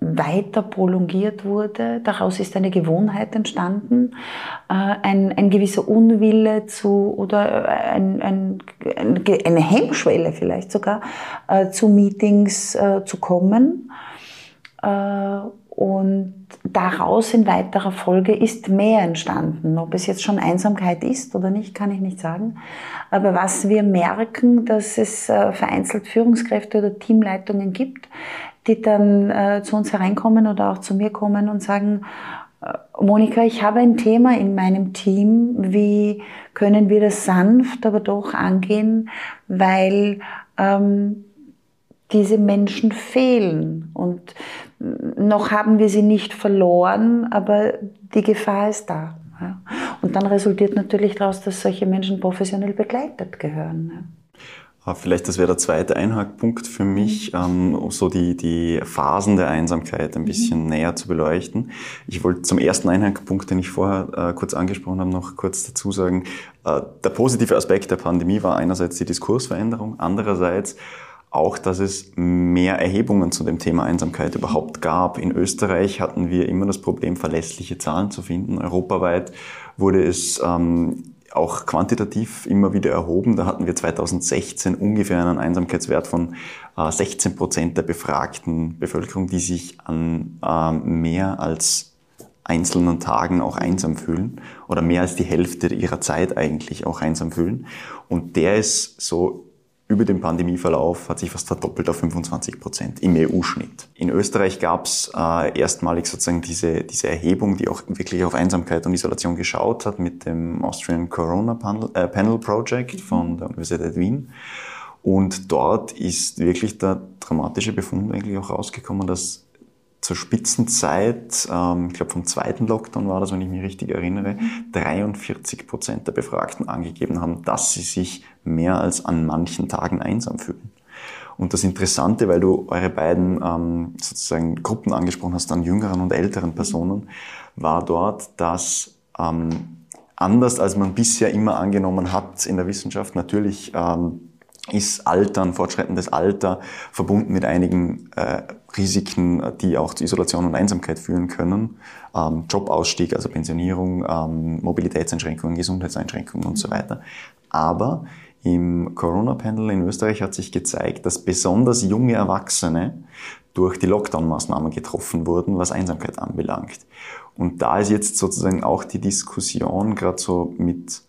weiter prolongiert wurde. Daraus ist eine Gewohnheit entstanden, äh, ein, ein gewisser Unwille zu oder äh, ein, ein, eine Hemmschwelle vielleicht sogar äh, zu Meetings zu kommen. Und daraus in weiterer Folge ist mehr entstanden. Ob es jetzt schon Einsamkeit ist oder nicht, kann ich nicht sagen. Aber was wir merken, dass es vereinzelt Führungskräfte oder Teamleitungen gibt, die dann äh, zu uns hereinkommen oder auch zu mir kommen und sagen, äh, Monika, ich habe ein Thema in meinem Team, wie können wir das sanft, aber doch angehen, weil ähm, diese Menschen fehlen und noch haben wir sie nicht verloren, aber die Gefahr ist da. Und dann resultiert natürlich daraus, dass solche Menschen professionell begleitet gehören. Ah, vielleicht das wäre der zweite Einhackpunkt für mich, ähm, um so die, die Phasen der Einsamkeit ein bisschen mhm. näher zu beleuchten. Ich wollte zum ersten Einhackpunkt, den ich vorher äh, kurz angesprochen habe, noch kurz dazu sagen, äh, der positive Aspekt der Pandemie war einerseits die Diskursveränderung, andererseits auch, dass es mehr Erhebungen zu dem Thema Einsamkeit überhaupt gab. In Österreich hatten wir immer das Problem, verlässliche Zahlen zu finden. Europaweit wurde es ähm, auch quantitativ immer wieder erhoben. Da hatten wir 2016 ungefähr einen Einsamkeitswert von 16 äh, Prozent der befragten Bevölkerung, die sich an ähm, mehr als einzelnen Tagen auch einsam fühlen oder mehr als die Hälfte ihrer Zeit eigentlich auch einsam fühlen. Und der ist so über den Pandemieverlauf hat sich fast verdoppelt auf 25 Prozent im EU-Schnitt. In Österreich gab es äh, erstmalig sozusagen diese, diese Erhebung, die auch wirklich auf Einsamkeit und Isolation geschaut hat mit dem Austrian Corona Panel, äh, Panel Project von der Universität Wien. Und dort ist wirklich der dramatische Befund eigentlich auch rausgekommen, dass zur Spitzenzeit, ähm, ich glaube vom zweiten Lockdown war das, wenn ich mich richtig erinnere, 43 Prozent der Befragten angegeben haben, dass sie sich mehr als an manchen Tagen einsam fühlen. Und das Interessante, weil du eure beiden ähm, sozusagen Gruppen angesprochen hast, an jüngeren und älteren Personen, war dort, dass ähm, anders als man bisher immer angenommen hat in der Wissenschaft, natürlich ähm, ist Altern, fortschreitendes Alter verbunden mit einigen äh, Risiken, die auch zu Isolation und Einsamkeit führen können. Ähm, Jobausstieg, also Pensionierung, ähm, Mobilitätseinschränkungen, Gesundheitseinschränkungen und so weiter. Aber im Corona-Panel in Österreich hat sich gezeigt, dass besonders junge Erwachsene durch die Lockdown-Maßnahmen getroffen wurden, was Einsamkeit anbelangt. Und da ist jetzt sozusagen auch die Diskussion, gerade so mit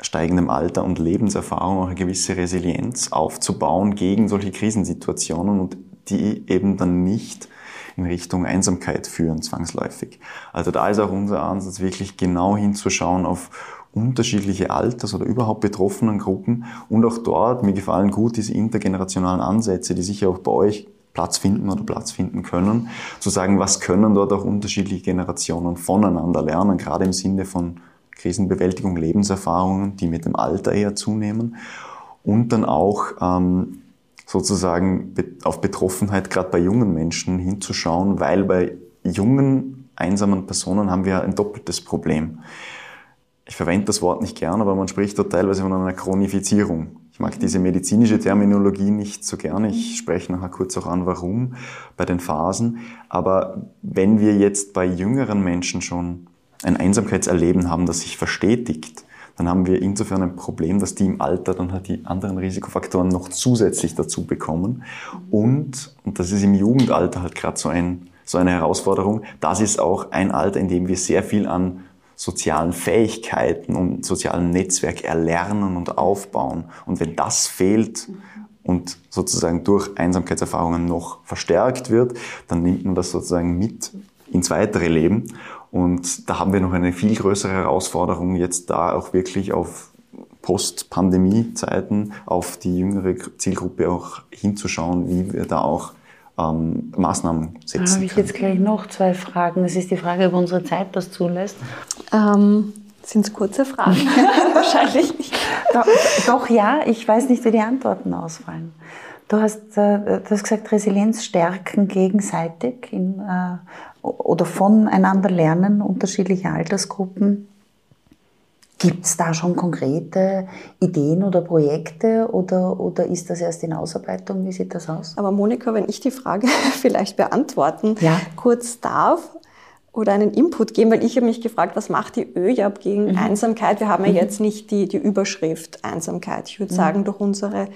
steigendem Alter und Lebenserfahrung, auch eine gewisse Resilienz aufzubauen gegen solche Krisensituationen und die eben dann nicht in Richtung Einsamkeit führen, zwangsläufig. Also da ist auch unser Ansatz, wirklich genau hinzuschauen auf unterschiedliche Alters- oder überhaupt betroffenen Gruppen. Und auch dort, mir gefallen gut diese intergenerationalen Ansätze, die sicher auch bei euch Platz finden oder Platz finden können, zu sagen, was können dort auch unterschiedliche Generationen voneinander lernen, gerade im Sinne von Krisenbewältigung, Lebenserfahrungen, die mit dem Alter eher zunehmen. Und dann auch ähm, sozusagen auf Betroffenheit gerade bei jungen Menschen hinzuschauen, weil bei jungen, einsamen Personen haben wir ein doppeltes Problem. Ich verwende das Wort nicht gern, aber man spricht dort teilweise von einer Chronifizierung. Ich mag diese medizinische Terminologie nicht so gern. Ich spreche nachher kurz auch an, warum bei den Phasen. Aber wenn wir jetzt bei jüngeren Menschen schon ein Einsamkeitserleben haben, das sich verstetigt, dann haben wir insofern ein Problem, dass die im Alter dann halt die anderen Risikofaktoren noch zusätzlich dazu bekommen. Und, und das ist im Jugendalter halt gerade so, ein, so eine Herausforderung, das ist auch ein Alter, in dem wir sehr viel an sozialen Fähigkeiten und sozialen Netzwerk erlernen und aufbauen. Und wenn das fehlt und sozusagen durch Einsamkeitserfahrungen noch verstärkt wird, dann nimmt man das sozusagen mit ins weitere Leben. Und da haben wir noch eine viel größere Herausforderung, jetzt da auch wirklich auf Post-Pandemie-Zeiten auf die jüngere Zielgruppe auch hinzuschauen, wie wir da auch ähm, Maßnahmen setzen Da habe ich jetzt gleich noch zwei Fragen. Das ist die Frage, ob unsere Zeit das zulässt. Ähm, Sind es kurze Fragen? Wahrscheinlich nicht. Doch, doch, ja, ich weiß nicht, wie die Antworten ausfallen. Du hast, äh, du hast gesagt, Resilienz stärken gegenseitig in, äh, oder voneinander lernen, unterschiedliche Altersgruppen. Gibt es da schon konkrete Ideen oder Projekte oder, oder ist das erst in Ausarbeitung? Wie sieht das aus? Aber Monika, wenn ich die Frage vielleicht beantworten Ja. kurz darf oder einen Input geben, weil ich habe mich gefragt, was macht die ÖJAB gegen Einsamkeit? Wir haben ja jetzt nicht die, die Überschrift Einsamkeit. Ich würde sagen, durch unsere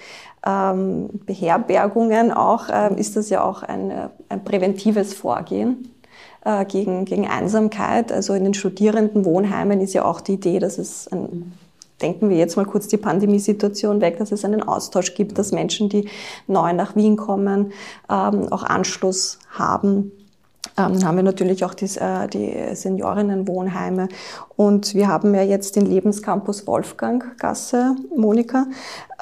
ähm, Beherbergungen auch ähm, ist das ja auch ein, ein präventives Vorgehen äh, gegen, gegen Einsamkeit. Also in den Studierendenwohnheimen ist ja auch die Idee, dass es ein denken wir jetzt mal kurz die Pandemiesituation weg, dass es einen Austausch gibt, dass Menschen, die neu nach Wien kommen, ähm, auch Anschluss haben. Ähm, dann haben wir natürlich auch die, äh, die Seniorinnenwohnheime. Und wir haben ja jetzt den Lebenscampus Wolfganggasse, Monika.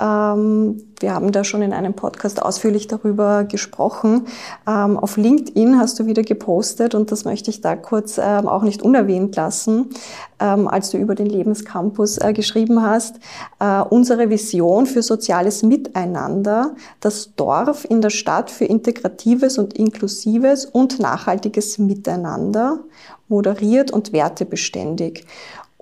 Ähm, wir haben da schon in einem Podcast ausführlich darüber gesprochen. Ähm, auf LinkedIn hast du wieder gepostet und das möchte ich da kurz ähm, auch nicht unerwähnt lassen, ähm, als du über den Lebenscampus äh, geschrieben hast. Äh, unsere Vision für soziales Miteinander, das Dorf in der Stadt für integratives und inklusives und nachhaltiges Miteinander, moderiert und wertebeständig.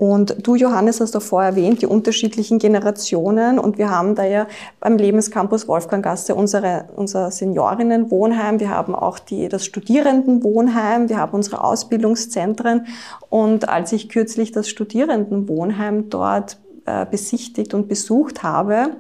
Und du, Johannes, hast davor erwähnt, die unterschiedlichen Generationen. Und wir haben da ja beim Lebenscampus Wolfganggasse unsere, unser Seniorinnenwohnheim. Wir haben auch die, das Studierendenwohnheim. Wir haben unsere Ausbildungszentren. Und als ich kürzlich das Studierendenwohnheim dort äh, besichtigt und besucht habe,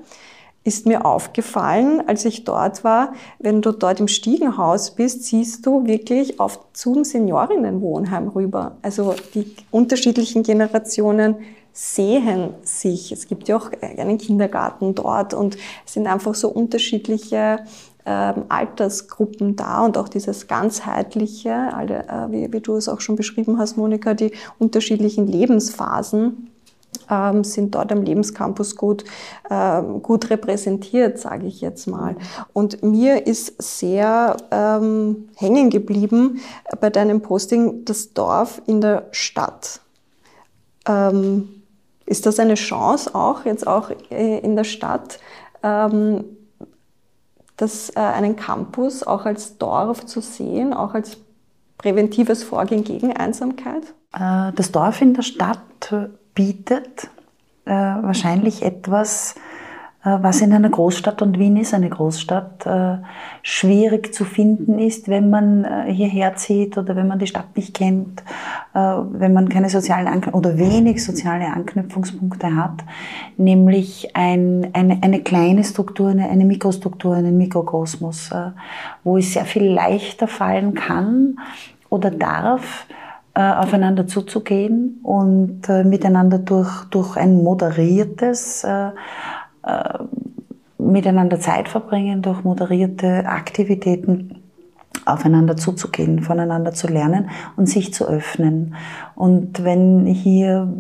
ist mir aufgefallen, als ich dort war, wenn du dort im Stiegenhaus bist, siehst du wirklich auf zum Seniorinnenwohnheim rüber. Also die unterschiedlichen Generationen sehen sich. Es gibt ja auch einen Kindergarten dort und es sind einfach so unterschiedliche ähm, Altersgruppen da und auch dieses ganzheitliche, alle, äh, wie, wie du es auch schon beschrieben hast, Monika, die unterschiedlichen Lebensphasen ähm, sind dort am Lebenscampus gut, ähm, gut repräsentiert, sage ich jetzt mal. Und mir ist sehr ähm, hängen geblieben bei deinem Posting das Dorf in der Stadt. Ähm, ist das eine Chance auch jetzt auch äh, in der Stadt, ähm, das, äh, einen Campus auch als Dorf zu sehen, auch als präventives Vorgehen gegen Einsamkeit? Äh, Das Dorf in der Stadt bietet äh, wahrscheinlich etwas, äh, was in einer Großstadt, und Wien ist eine Großstadt, äh, schwierig zu finden ist, wenn man äh, hierher zieht oder wenn man die Stadt nicht kennt, äh, wenn man keine sozialen Anknüpf oder wenig soziale Anknüpfungspunkte hat, nämlich ein, eine, eine kleine Struktur, eine, eine Mikrostruktur, einen Mikrokosmos, äh, wo es sehr viel leichter fallen kann oder darf, äh, aufeinander zuzugehen und äh, miteinander durch, durch ein moderiertes äh, äh, miteinander Zeit verbringen, durch moderierte Aktivitäten aufeinander zuzugehen, voneinander zu lernen und sich zu öffnen. Und wenn hier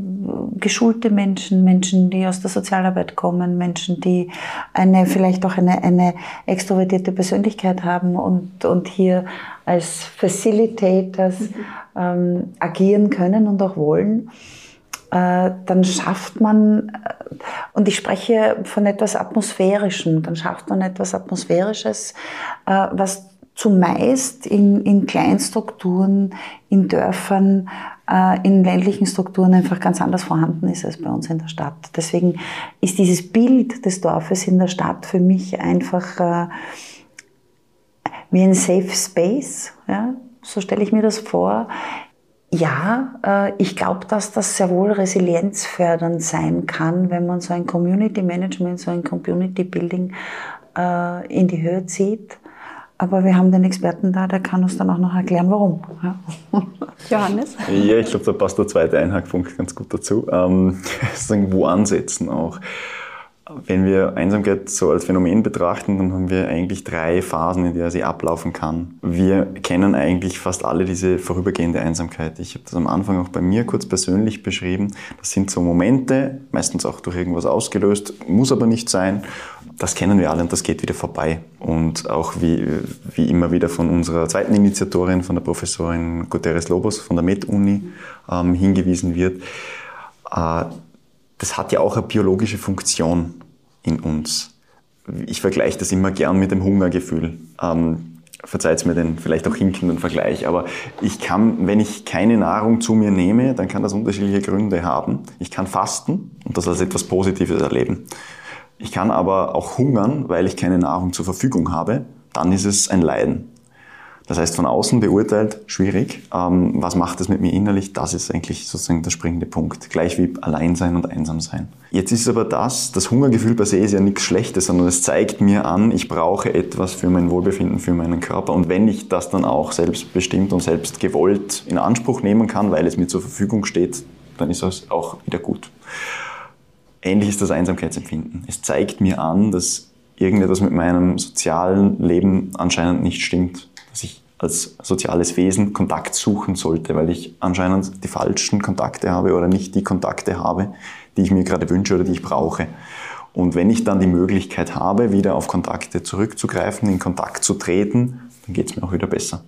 geschulte Menschen, Menschen, die aus der Sozialarbeit kommen, Menschen, die eine, vielleicht auch eine, eine extrovertierte Persönlichkeit haben und, und hier als Facilitators ähm, agieren können und auch wollen, äh, dann schafft man, äh, und ich spreche von etwas Atmosphärischem, dann schafft man etwas Atmosphärisches, äh, was zumeist in, in Kleinstrukturen, in Dörfern, äh, in ländlichen Strukturen einfach ganz anders vorhanden ist als bei uns in der Stadt. Deswegen ist dieses Bild des Dorfes in der Stadt für mich einfach äh, wie ein Safe Space. Ja? So stelle ich mir das vor. Ja, äh, ich glaube, dass das sehr wohl resilienzfördernd sein kann, wenn man so ein Community Management, so ein Community Building äh, in die Höhe zieht. Aber wir haben den Experten da, der kann uns dann auch noch erklären, warum. Ja. Johannes? Ja, ich glaube, da passt der zweite Einhackpunkt ganz gut dazu. Ähm, sozusagen, wo ansetzen auch. Wenn wir Einsamkeit so als Phänomen betrachten, dann haben wir eigentlich drei Phasen, in der sie ablaufen kann. Wir kennen eigentlich fast alle diese vorübergehende Einsamkeit. Ich habe das am Anfang auch bei mir kurz persönlich beschrieben. Das sind so Momente, meistens auch durch irgendwas ausgelöst, muss aber nicht sein. Das kennen wir alle und das geht wieder vorbei. Und auch wie, wie immer wieder von unserer zweiten Initiatorin, von der Professorin Guterres Lobos von der Med-Uni ähm, hingewiesen wird, äh, das hat ja auch eine biologische Funktion in uns. Ich vergleiche das immer gern mit dem Hungergefühl. Ähm, verzeiht mir den vielleicht auch hinkenden Vergleich, aber ich kann, wenn ich keine Nahrung zu mir nehme, dann kann das unterschiedliche Gründe haben. Ich kann fasten und das als etwas Positives erleben. Ich kann aber auch hungern, weil ich keine Nahrung zur Verfügung habe. Dann ist es ein Leiden. Das heißt, von außen beurteilt, schwierig. Ähm, was macht es mit mir innerlich? Das ist eigentlich sozusagen der springende Punkt. Gleich wie Alleinsein und Einsamsein. Jetzt ist aber das, das Hungergefühl per se ist ja nichts Schlechtes, sondern es zeigt mir an, ich brauche etwas für mein Wohlbefinden, für meinen Körper. Und wenn ich das dann auch selbstbestimmt und selbst gewollt in Anspruch nehmen kann, weil es mir zur Verfügung steht, dann ist das auch wieder gut. Ähnlich ist das Einsamkeitsempfinden. Es zeigt mir an, dass irgendetwas mit meinem sozialen Leben anscheinend nicht stimmt dass ich als soziales Wesen Kontakt suchen sollte, weil ich anscheinend die falschen Kontakte habe oder nicht die Kontakte habe, die ich mir gerade wünsche oder die ich brauche. Und wenn ich dann die Möglichkeit habe, wieder auf Kontakte zurückzugreifen, in Kontakt zu treten, dann geht es mir auch wieder besser.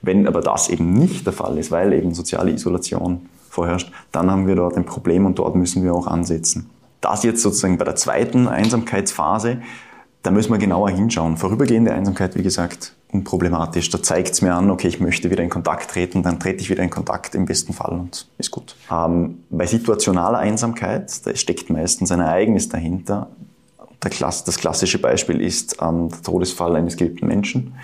Wenn aber das eben nicht der Fall ist, weil eben soziale Isolation vorherrscht, dann haben wir dort ein Problem und dort müssen wir auch ansetzen. Das jetzt sozusagen bei der zweiten Einsamkeitsphase, da müssen wir genauer hinschauen. Vorübergehende Einsamkeit, wie gesagt, unproblematisch. Da zeigt es mir an, okay, ich möchte wieder in Kontakt treten, dann trete ich wieder in Kontakt im besten Fall und ist gut. Ähm, bei situationaler Einsamkeit, da steckt meistens ein Ereignis dahinter. Klass das klassische Beispiel ist ähm, der Todesfall eines geliebten Menschen.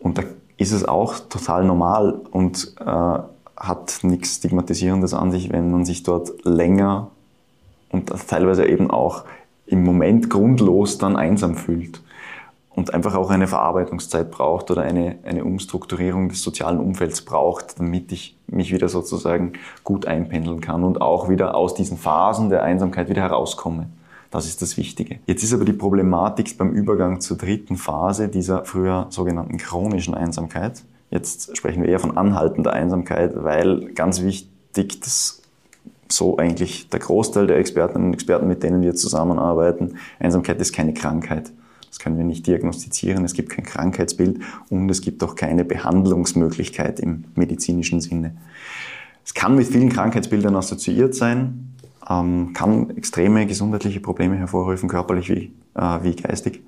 Und da ist es auch total normal und äh, hat nichts Stigmatisierendes an sich, wenn man sich dort länger und teilweise eben auch im Moment grundlos dann einsam fühlt und einfach auch eine Verarbeitungszeit braucht oder eine, eine Umstrukturierung des sozialen Umfelds braucht, damit ich mich wieder sozusagen gut einpendeln kann und auch wieder aus diesen Phasen der Einsamkeit wieder herauskomme. Das ist das Wichtige. Jetzt ist aber die Problematik beim Übergang zur dritten Phase dieser früher sogenannten chronischen Einsamkeit. Jetzt sprechen wir eher von anhaltender Einsamkeit, weil ganz wichtig, das so eigentlich der Großteil der Expertinnen und Experten, mit denen wir zusammenarbeiten, Einsamkeit ist keine Krankheit. Das können wir nicht diagnostizieren. Es gibt kein Krankheitsbild und es gibt auch keine Behandlungsmöglichkeit im medizinischen Sinne. Es kann mit vielen Krankheitsbildern assoziiert sein, ähm, kann extreme gesundheitliche Probleme hervorrufen, körperlich wie, äh, wie geistig.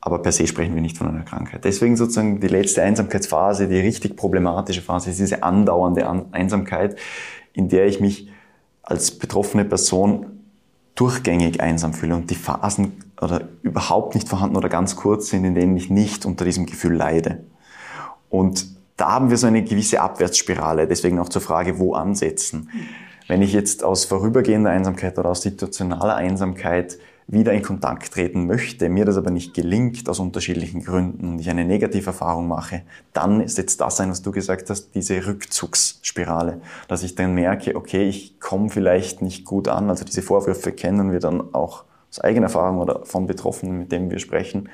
Aber per se sprechen wir nicht von einer Krankheit. Deswegen sozusagen die letzte Einsamkeitsphase, die richtig problematische Phase, ist diese andauernde Einsamkeit, in der ich mich als betroffene Person durchgängig einsam fühle und die Phasen oder überhaupt nicht vorhanden oder ganz kurz sind, in denen ich nicht unter diesem Gefühl leide. Und da haben wir so eine gewisse Abwärtsspirale, deswegen auch zur Frage, wo ansetzen. Wenn ich jetzt aus vorübergehender Einsamkeit oder aus situationaler Einsamkeit wieder in Kontakt treten möchte, mir das aber nicht gelingt aus unterschiedlichen Gründen und ich eine Negativerfahrung mache, dann ist jetzt das ein, was du gesagt hast, diese Rückzugsspirale, dass ich dann merke, okay, ich komme vielleicht nicht gut an, also diese Vorwürfe kennen wir dann auch aus eigener Erfahrung oder von Betroffenen, mit denen wir sprechen.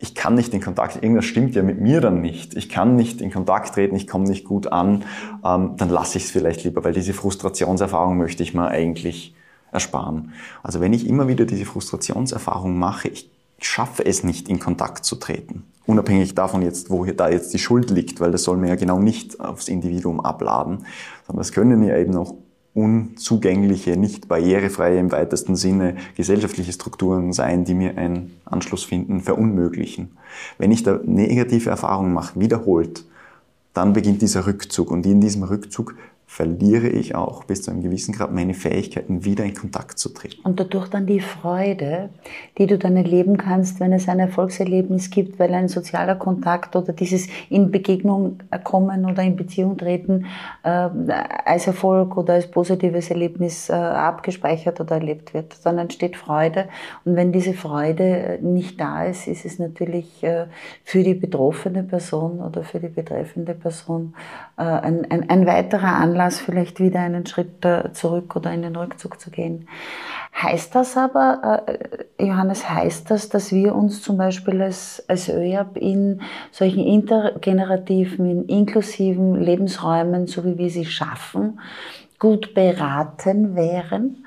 Ich kann nicht in Kontakt, irgendwas stimmt ja mit mir dann nicht. Ich kann nicht in Kontakt treten, ich komme nicht gut an, ähm, dann lasse ich es vielleicht lieber, weil diese Frustrationserfahrung möchte ich mir eigentlich ersparen. Also wenn ich immer wieder diese Frustrationserfahrung mache, ich schaffe es nicht, in Kontakt zu treten. Unabhängig davon jetzt, wo da jetzt die Schuld liegt, weil das soll man ja genau nicht aufs Individuum abladen, sondern das können ja eben auch unzugängliche, nicht barrierefreie im weitesten Sinne gesellschaftliche Strukturen sein, die mir einen Anschluss finden, verunmöglichen. Wenn ich da negative Erfahrungen mache, wiederholt, dann beginnt dieser Rückzug und in diesem Rückzug verliere ich auch bis zu einem gewissen Grad meine Fähigkeiten, wieder in Kontakt zu treten. Und dadurch dann die Freude, die du dann erleben kannst, wenn es ein Erfolgserlebnis gibt, weil ein sozialer Kontakt oder dieses in Begegnung kommen oder in Beziehung treten äh, als Erfolg oder als positives Erlebnis äh, abgespeichert oder erlebt wird. Dann entsteht Freude. Und wenn diese Freude nicht da ist, ist es natürlich äh, für die betroffene Person oder für die betreffende Person äh, ein, ein, ein weiterer Anlass, Anlass, vielleicht wieder einen Schritt äh, zurück oder in den Rückzug zu gehen. Heißt das aber, äh, Johannes, heißt das, dass wir uns zum Beispiel als, als ÖAB in solchen intergenerativen, in inklusiven Lebensräumen, so wie wir sie schaffen, gut beraten wären,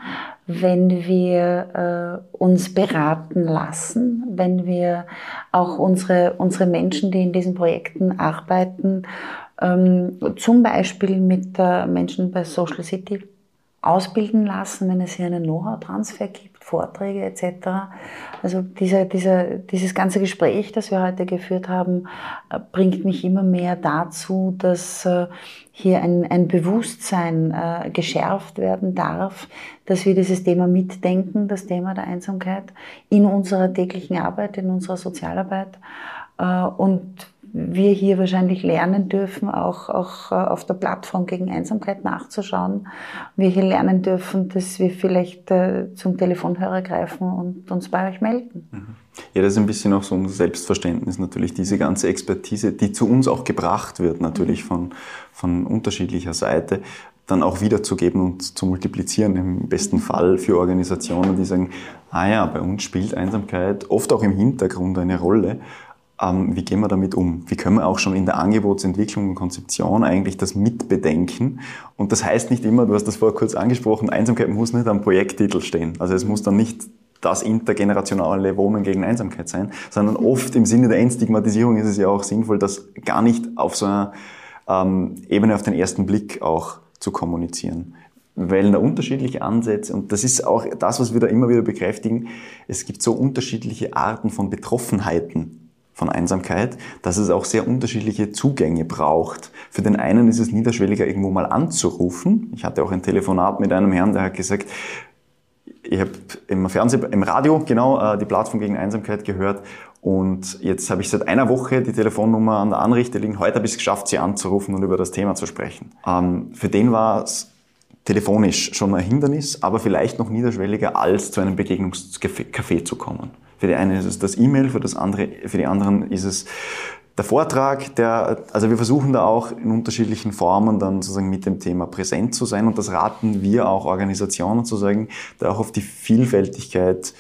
wenn wir äh, uns beraten lassen, wenn wir auch unsere, unsere Menschen, die in diesen Projekten arbeiten, zum Beispiel mit äh, Menschen bei Social City ausbilden lassen, wenn es hier einen Know-how-Transfer gibt, Vorträge etc. Also dieser, dieser, dieses ganze Gespräch, das wir heute geführt haben, äh, bringt mich immer mehr dazu, dass äh, hier ein, ein Bewusstsein geschärft werden darf, dass wir dieses Thema mitdenken, das Thema der Einsamkeit in unserer täglichen Arbeit, in unserer Sozialarbeit. Und wir hier wahrscheinlich lernen dürfen, auch, auch äh, auf der Plattform gegen Einsamkeit nachzuschauen. Wir hier lernen dürfen, dass wir vielleicht äh, zum Telefonhörer greifen und uns bei euch melden. Mhm. Ja, das ist ein bisschen auch so ein Selbstverständnis natürlich, diese ganze Expertise, die zu uns auch gebracht wird, natürlich mhm. von, von unterschiedlicher Seite, dann auch wiederzugeben und zu multiplizieren, im besten Fall für Organisationen, die sagen, ah ja, bei uns spielt Einsamkeit oft auch im Hintergrund eine Rolle wie gehen wir damit um? Wie können wir auch schon in der Angebotsentwicklung und Konzeption eigentlich das mitbedenken? Und das heißt nicht immer, du hast das vorher kurz angesprochen, Einsamkeit muss nicht am Projekttitel stehen. Also es muss dann nicht das intergenerationale Wohnen gegen Einsamkeit sein, sondern oft im Sinne der Entstigmatisierung ist es ja auch sinnvoll, das gar nicht auf so einer ähm, Ebene auf den ersten Blick auch zu kommunizieren weil da unterschiedliche Ansätze und das ist auch das, was wir da immer wieder bekräftigen. Es gibt so unterschiedliche Arten von Betroffenheiten von Einsamkeit, dass es auch sehr unterschiedliche Zugänge braucht. Für den einen ist es niederschwelliger, irgendwo mal anzurufen. Ich hatte auch ein Telefonat mit einem Herrn, der hat gesagt, ich habe im Fernsehen, im Radio genau äh, die Plattform gegen Einsamkeit gehört und jetzt habe ich seit einer Woche die Telefonnummer an der Anrichte liegen. Heute habe ich es geschafft, sie anzurufen und über das Thema zu sprechen. Ähm, für den war es telefonisch schon ein Hindernis, aber vielleicht noch niederschwelliger, als zu einem Begegnungscafé zu kommen. Für die eine ist es das E-Mail, für, das andere, für die anderen ist es der Vortrag, der, also wir versuchen da auch in unterschiedlichen Formen dann sozusagen mit dem Thema präsent zu sein und das raten wir auch Organisationen zu sagen, da auch auf die Vielfältigkeit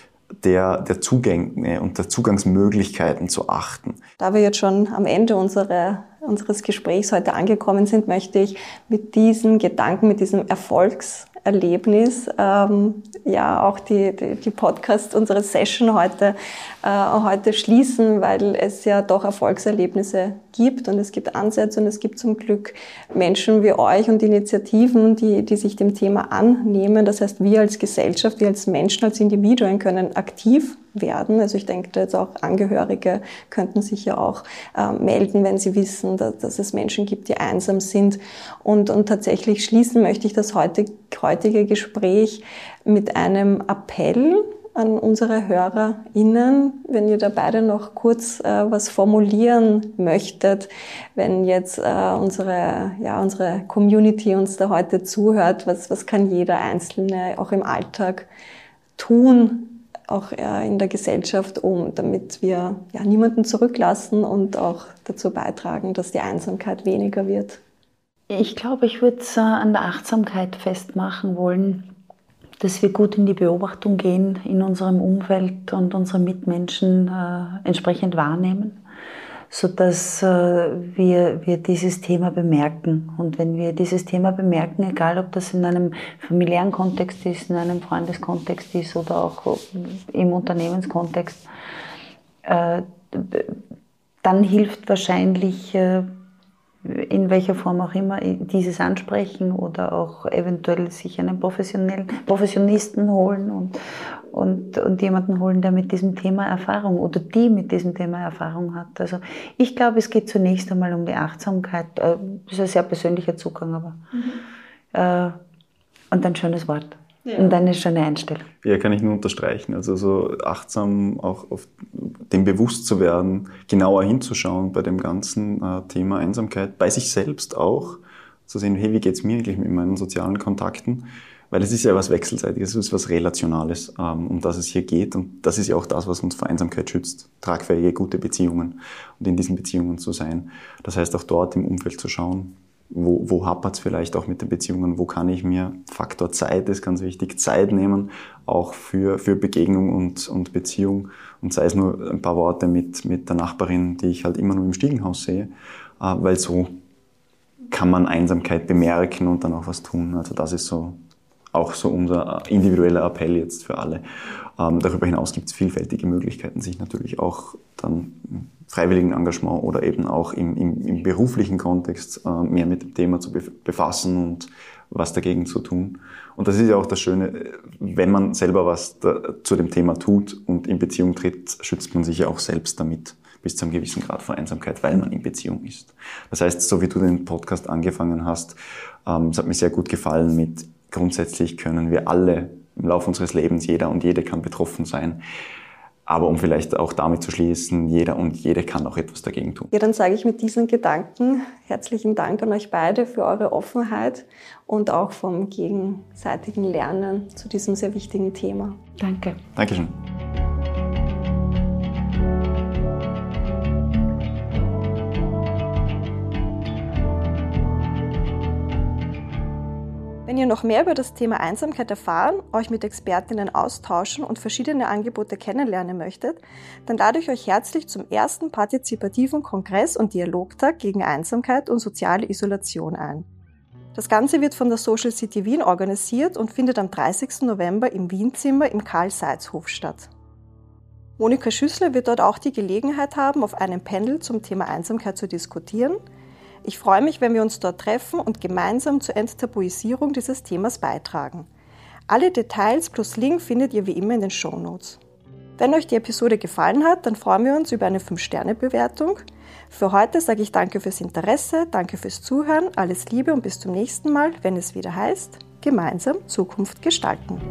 der, der Zugänge und der Zugangsmöglichkeiten zu achten. Da wir jetzt schon am Ende unserer, unseres Gesprächs heute angekommen sind, möchte ich mit diesen Gedanken, mit diesem Erfolgs Erlebnis, ähm, ja auch die, die, die, Podcast, unsere Session heute, äh, heute schließen, weil es ja doch Erfolgserlebnisse gibt und es gibt Ansätze und es gibt zum Glück Menschen wie euch und Initiativen, die, die sich dem Thema annehmen. Das heißt, wir als Gesellschaft, wir als Menschen, als Individuen können aktiv werden. Also ich denke, jetzt auch Angehörige könnten sich ja auch äh, melden, wenn sie wissen, dass, dass, es Menschen gibt, die einsam sind. Und, und tatsächlich schließen möchte ich das heutige, heutige Gespräch mit einem Appell an unsere HörerInnen, wenn ihr da beide noch kurz äh, was formulieren möchtet, wenn jetzt äh, unsere, ja, unsere Community uns da heute zuhört, was, was kann jeder Einzelne auch im Alltag tun, auch äh, in der Gesellschaft um, damit wir ja, niemanden zurücklassen und auch dazu beitragen, dass die Einsamkeit weniger wird. Ich glaube, ich würde es äh, an der Achtsamkeit festmachen wollen, dass wir gut in die Beobachtung gehen in unserem Umfeld und unsere Mitmenschen äh, entsprechend wahrnehmen sodass äh, wir, wir dieses Thema bemerken. Und wenn wir dieses Thema bemerken, egal ob das in einem familiären Kontext ist, in einem Freundeskontext ist oder auch im Unternehmenskontext, äh, dann hilft wahrscheinlich äh, in welcher Form auch immer dieses ansprechen oder auch eventuell sich einen professionellen Professionisten holen und, und, und jemanden holen, der mit diesem Thema Erfahrung oder die mit diesem Thema Erfahrung hat. Also ich glaube, es geht zunächst einmal um die Achtsamkeit. Das ist ein sehr persönlicher Zugang, aber mhm. äh, und ein schönes Wort. Ja. Und eine schöne Einstellung. Ja, kann ich nur unterstreichen. Also so achtsam auch auf dem bewusst zu werden, genauer hinzuschauen bei dem ganzen äh, Thema Einsamkeit, bei sich selbst auch, zu sehen, hey, wie geht's mir eigentlich mit meinen sozialen Kontakten? Weil es ist ja was Wechselseitiges, es ist was Relationales, ähm, um das es hier geht. Und das ist ja auch das, was uns vor Einsamkeit schützt. Tragfähige, gute Beziehungen und in diesen Beziehungen zu sein. Das heißt auch dort im Umfeld zu schauen, wo, wo hapert es vielleicht auch mit den Beziehungen, wo kann ich mir, Faktor Zeit ist ganz wichtig, Zeit nehmen, auch für, für Begegnung und, und Beziehung und sei es nur ein paar Worte mit, mit der Nachbarin, die ich halt immer nur im Stiegenhaus sehe, äh, weil so kann man Einsamkeit bemerken und dann auch was tun. Also das ist so auch so unser individueller Appell jetzt für alle. Ähm, darüber hinaus gibt es vielfältige Möglichkeiten, sich natürlich auch dann im freiwilligen Engagement oder eben auch im, im, im beruflichen Kontext äh, mehr mit dem Thema zu befassen und was dagegen zu tun. Und das ist ja auch das Schöne, wenn man selber was da, zu dem Thema tut und in Beziehung tritt, schützt man sich ja auch selbst damit bis zu einem gewissen Grad von Einsamkeit, weil man in Beziehung ist. Das heißt, so wie du den Podcast angefangen hast, ähm, es hat mir sehr gut gefallen mit grundsätzlich können wir alle im Laufe unseres Lebens, jeder und jede kann betroffen sein. Aber um vielleicht auch damit zu schließen, jeder und jede kann auch etwas dagegen tun. Ja, dann sage ich mit diesen Gedanken herzlichen Dank an euch beide für eure Offenheit und auch vom gegenseitigen Lernen zu diesem sehr wichtigen Thema. Danke. Dankeschön. Ihr noch mehr über das Thema Einsamkeit erfahren, euch mit Expertinnen austauschen und verschiedene Angebote kennenlernen möchtet, dann lade ich euch herzlich zum ersten partizipativen Kongress und Dialogtag gegen Einsamkeit und soziale Isolation ein. Das Ganze wird von der Social City Wien organisiert und findet am 30. November im Wienzimmer im Karl-Seitz-Hof statt. Monika Schüssler wird dort auch die Gelegenheit haben, auf einem Panel zum Thema Einsamkeit zu diskutieren – ich freue mich, wenn wir uns dort treffen und gemeinsam zur Enttabuisierung dieses Themas beitragen. Alle Details plus Link findet ihr wie immer in den Show Notes. Wenn euch die Episode gefallen hat, dann freuen wir uns über eine 5-Sterne-Bewertung. Für heute sage ich danke fürs Interesse, danke fürs Zuhören, alles Liebe und bis zum nächsten Mal, wenn es wieder heißt, gemeinsam Zukunft gestalten.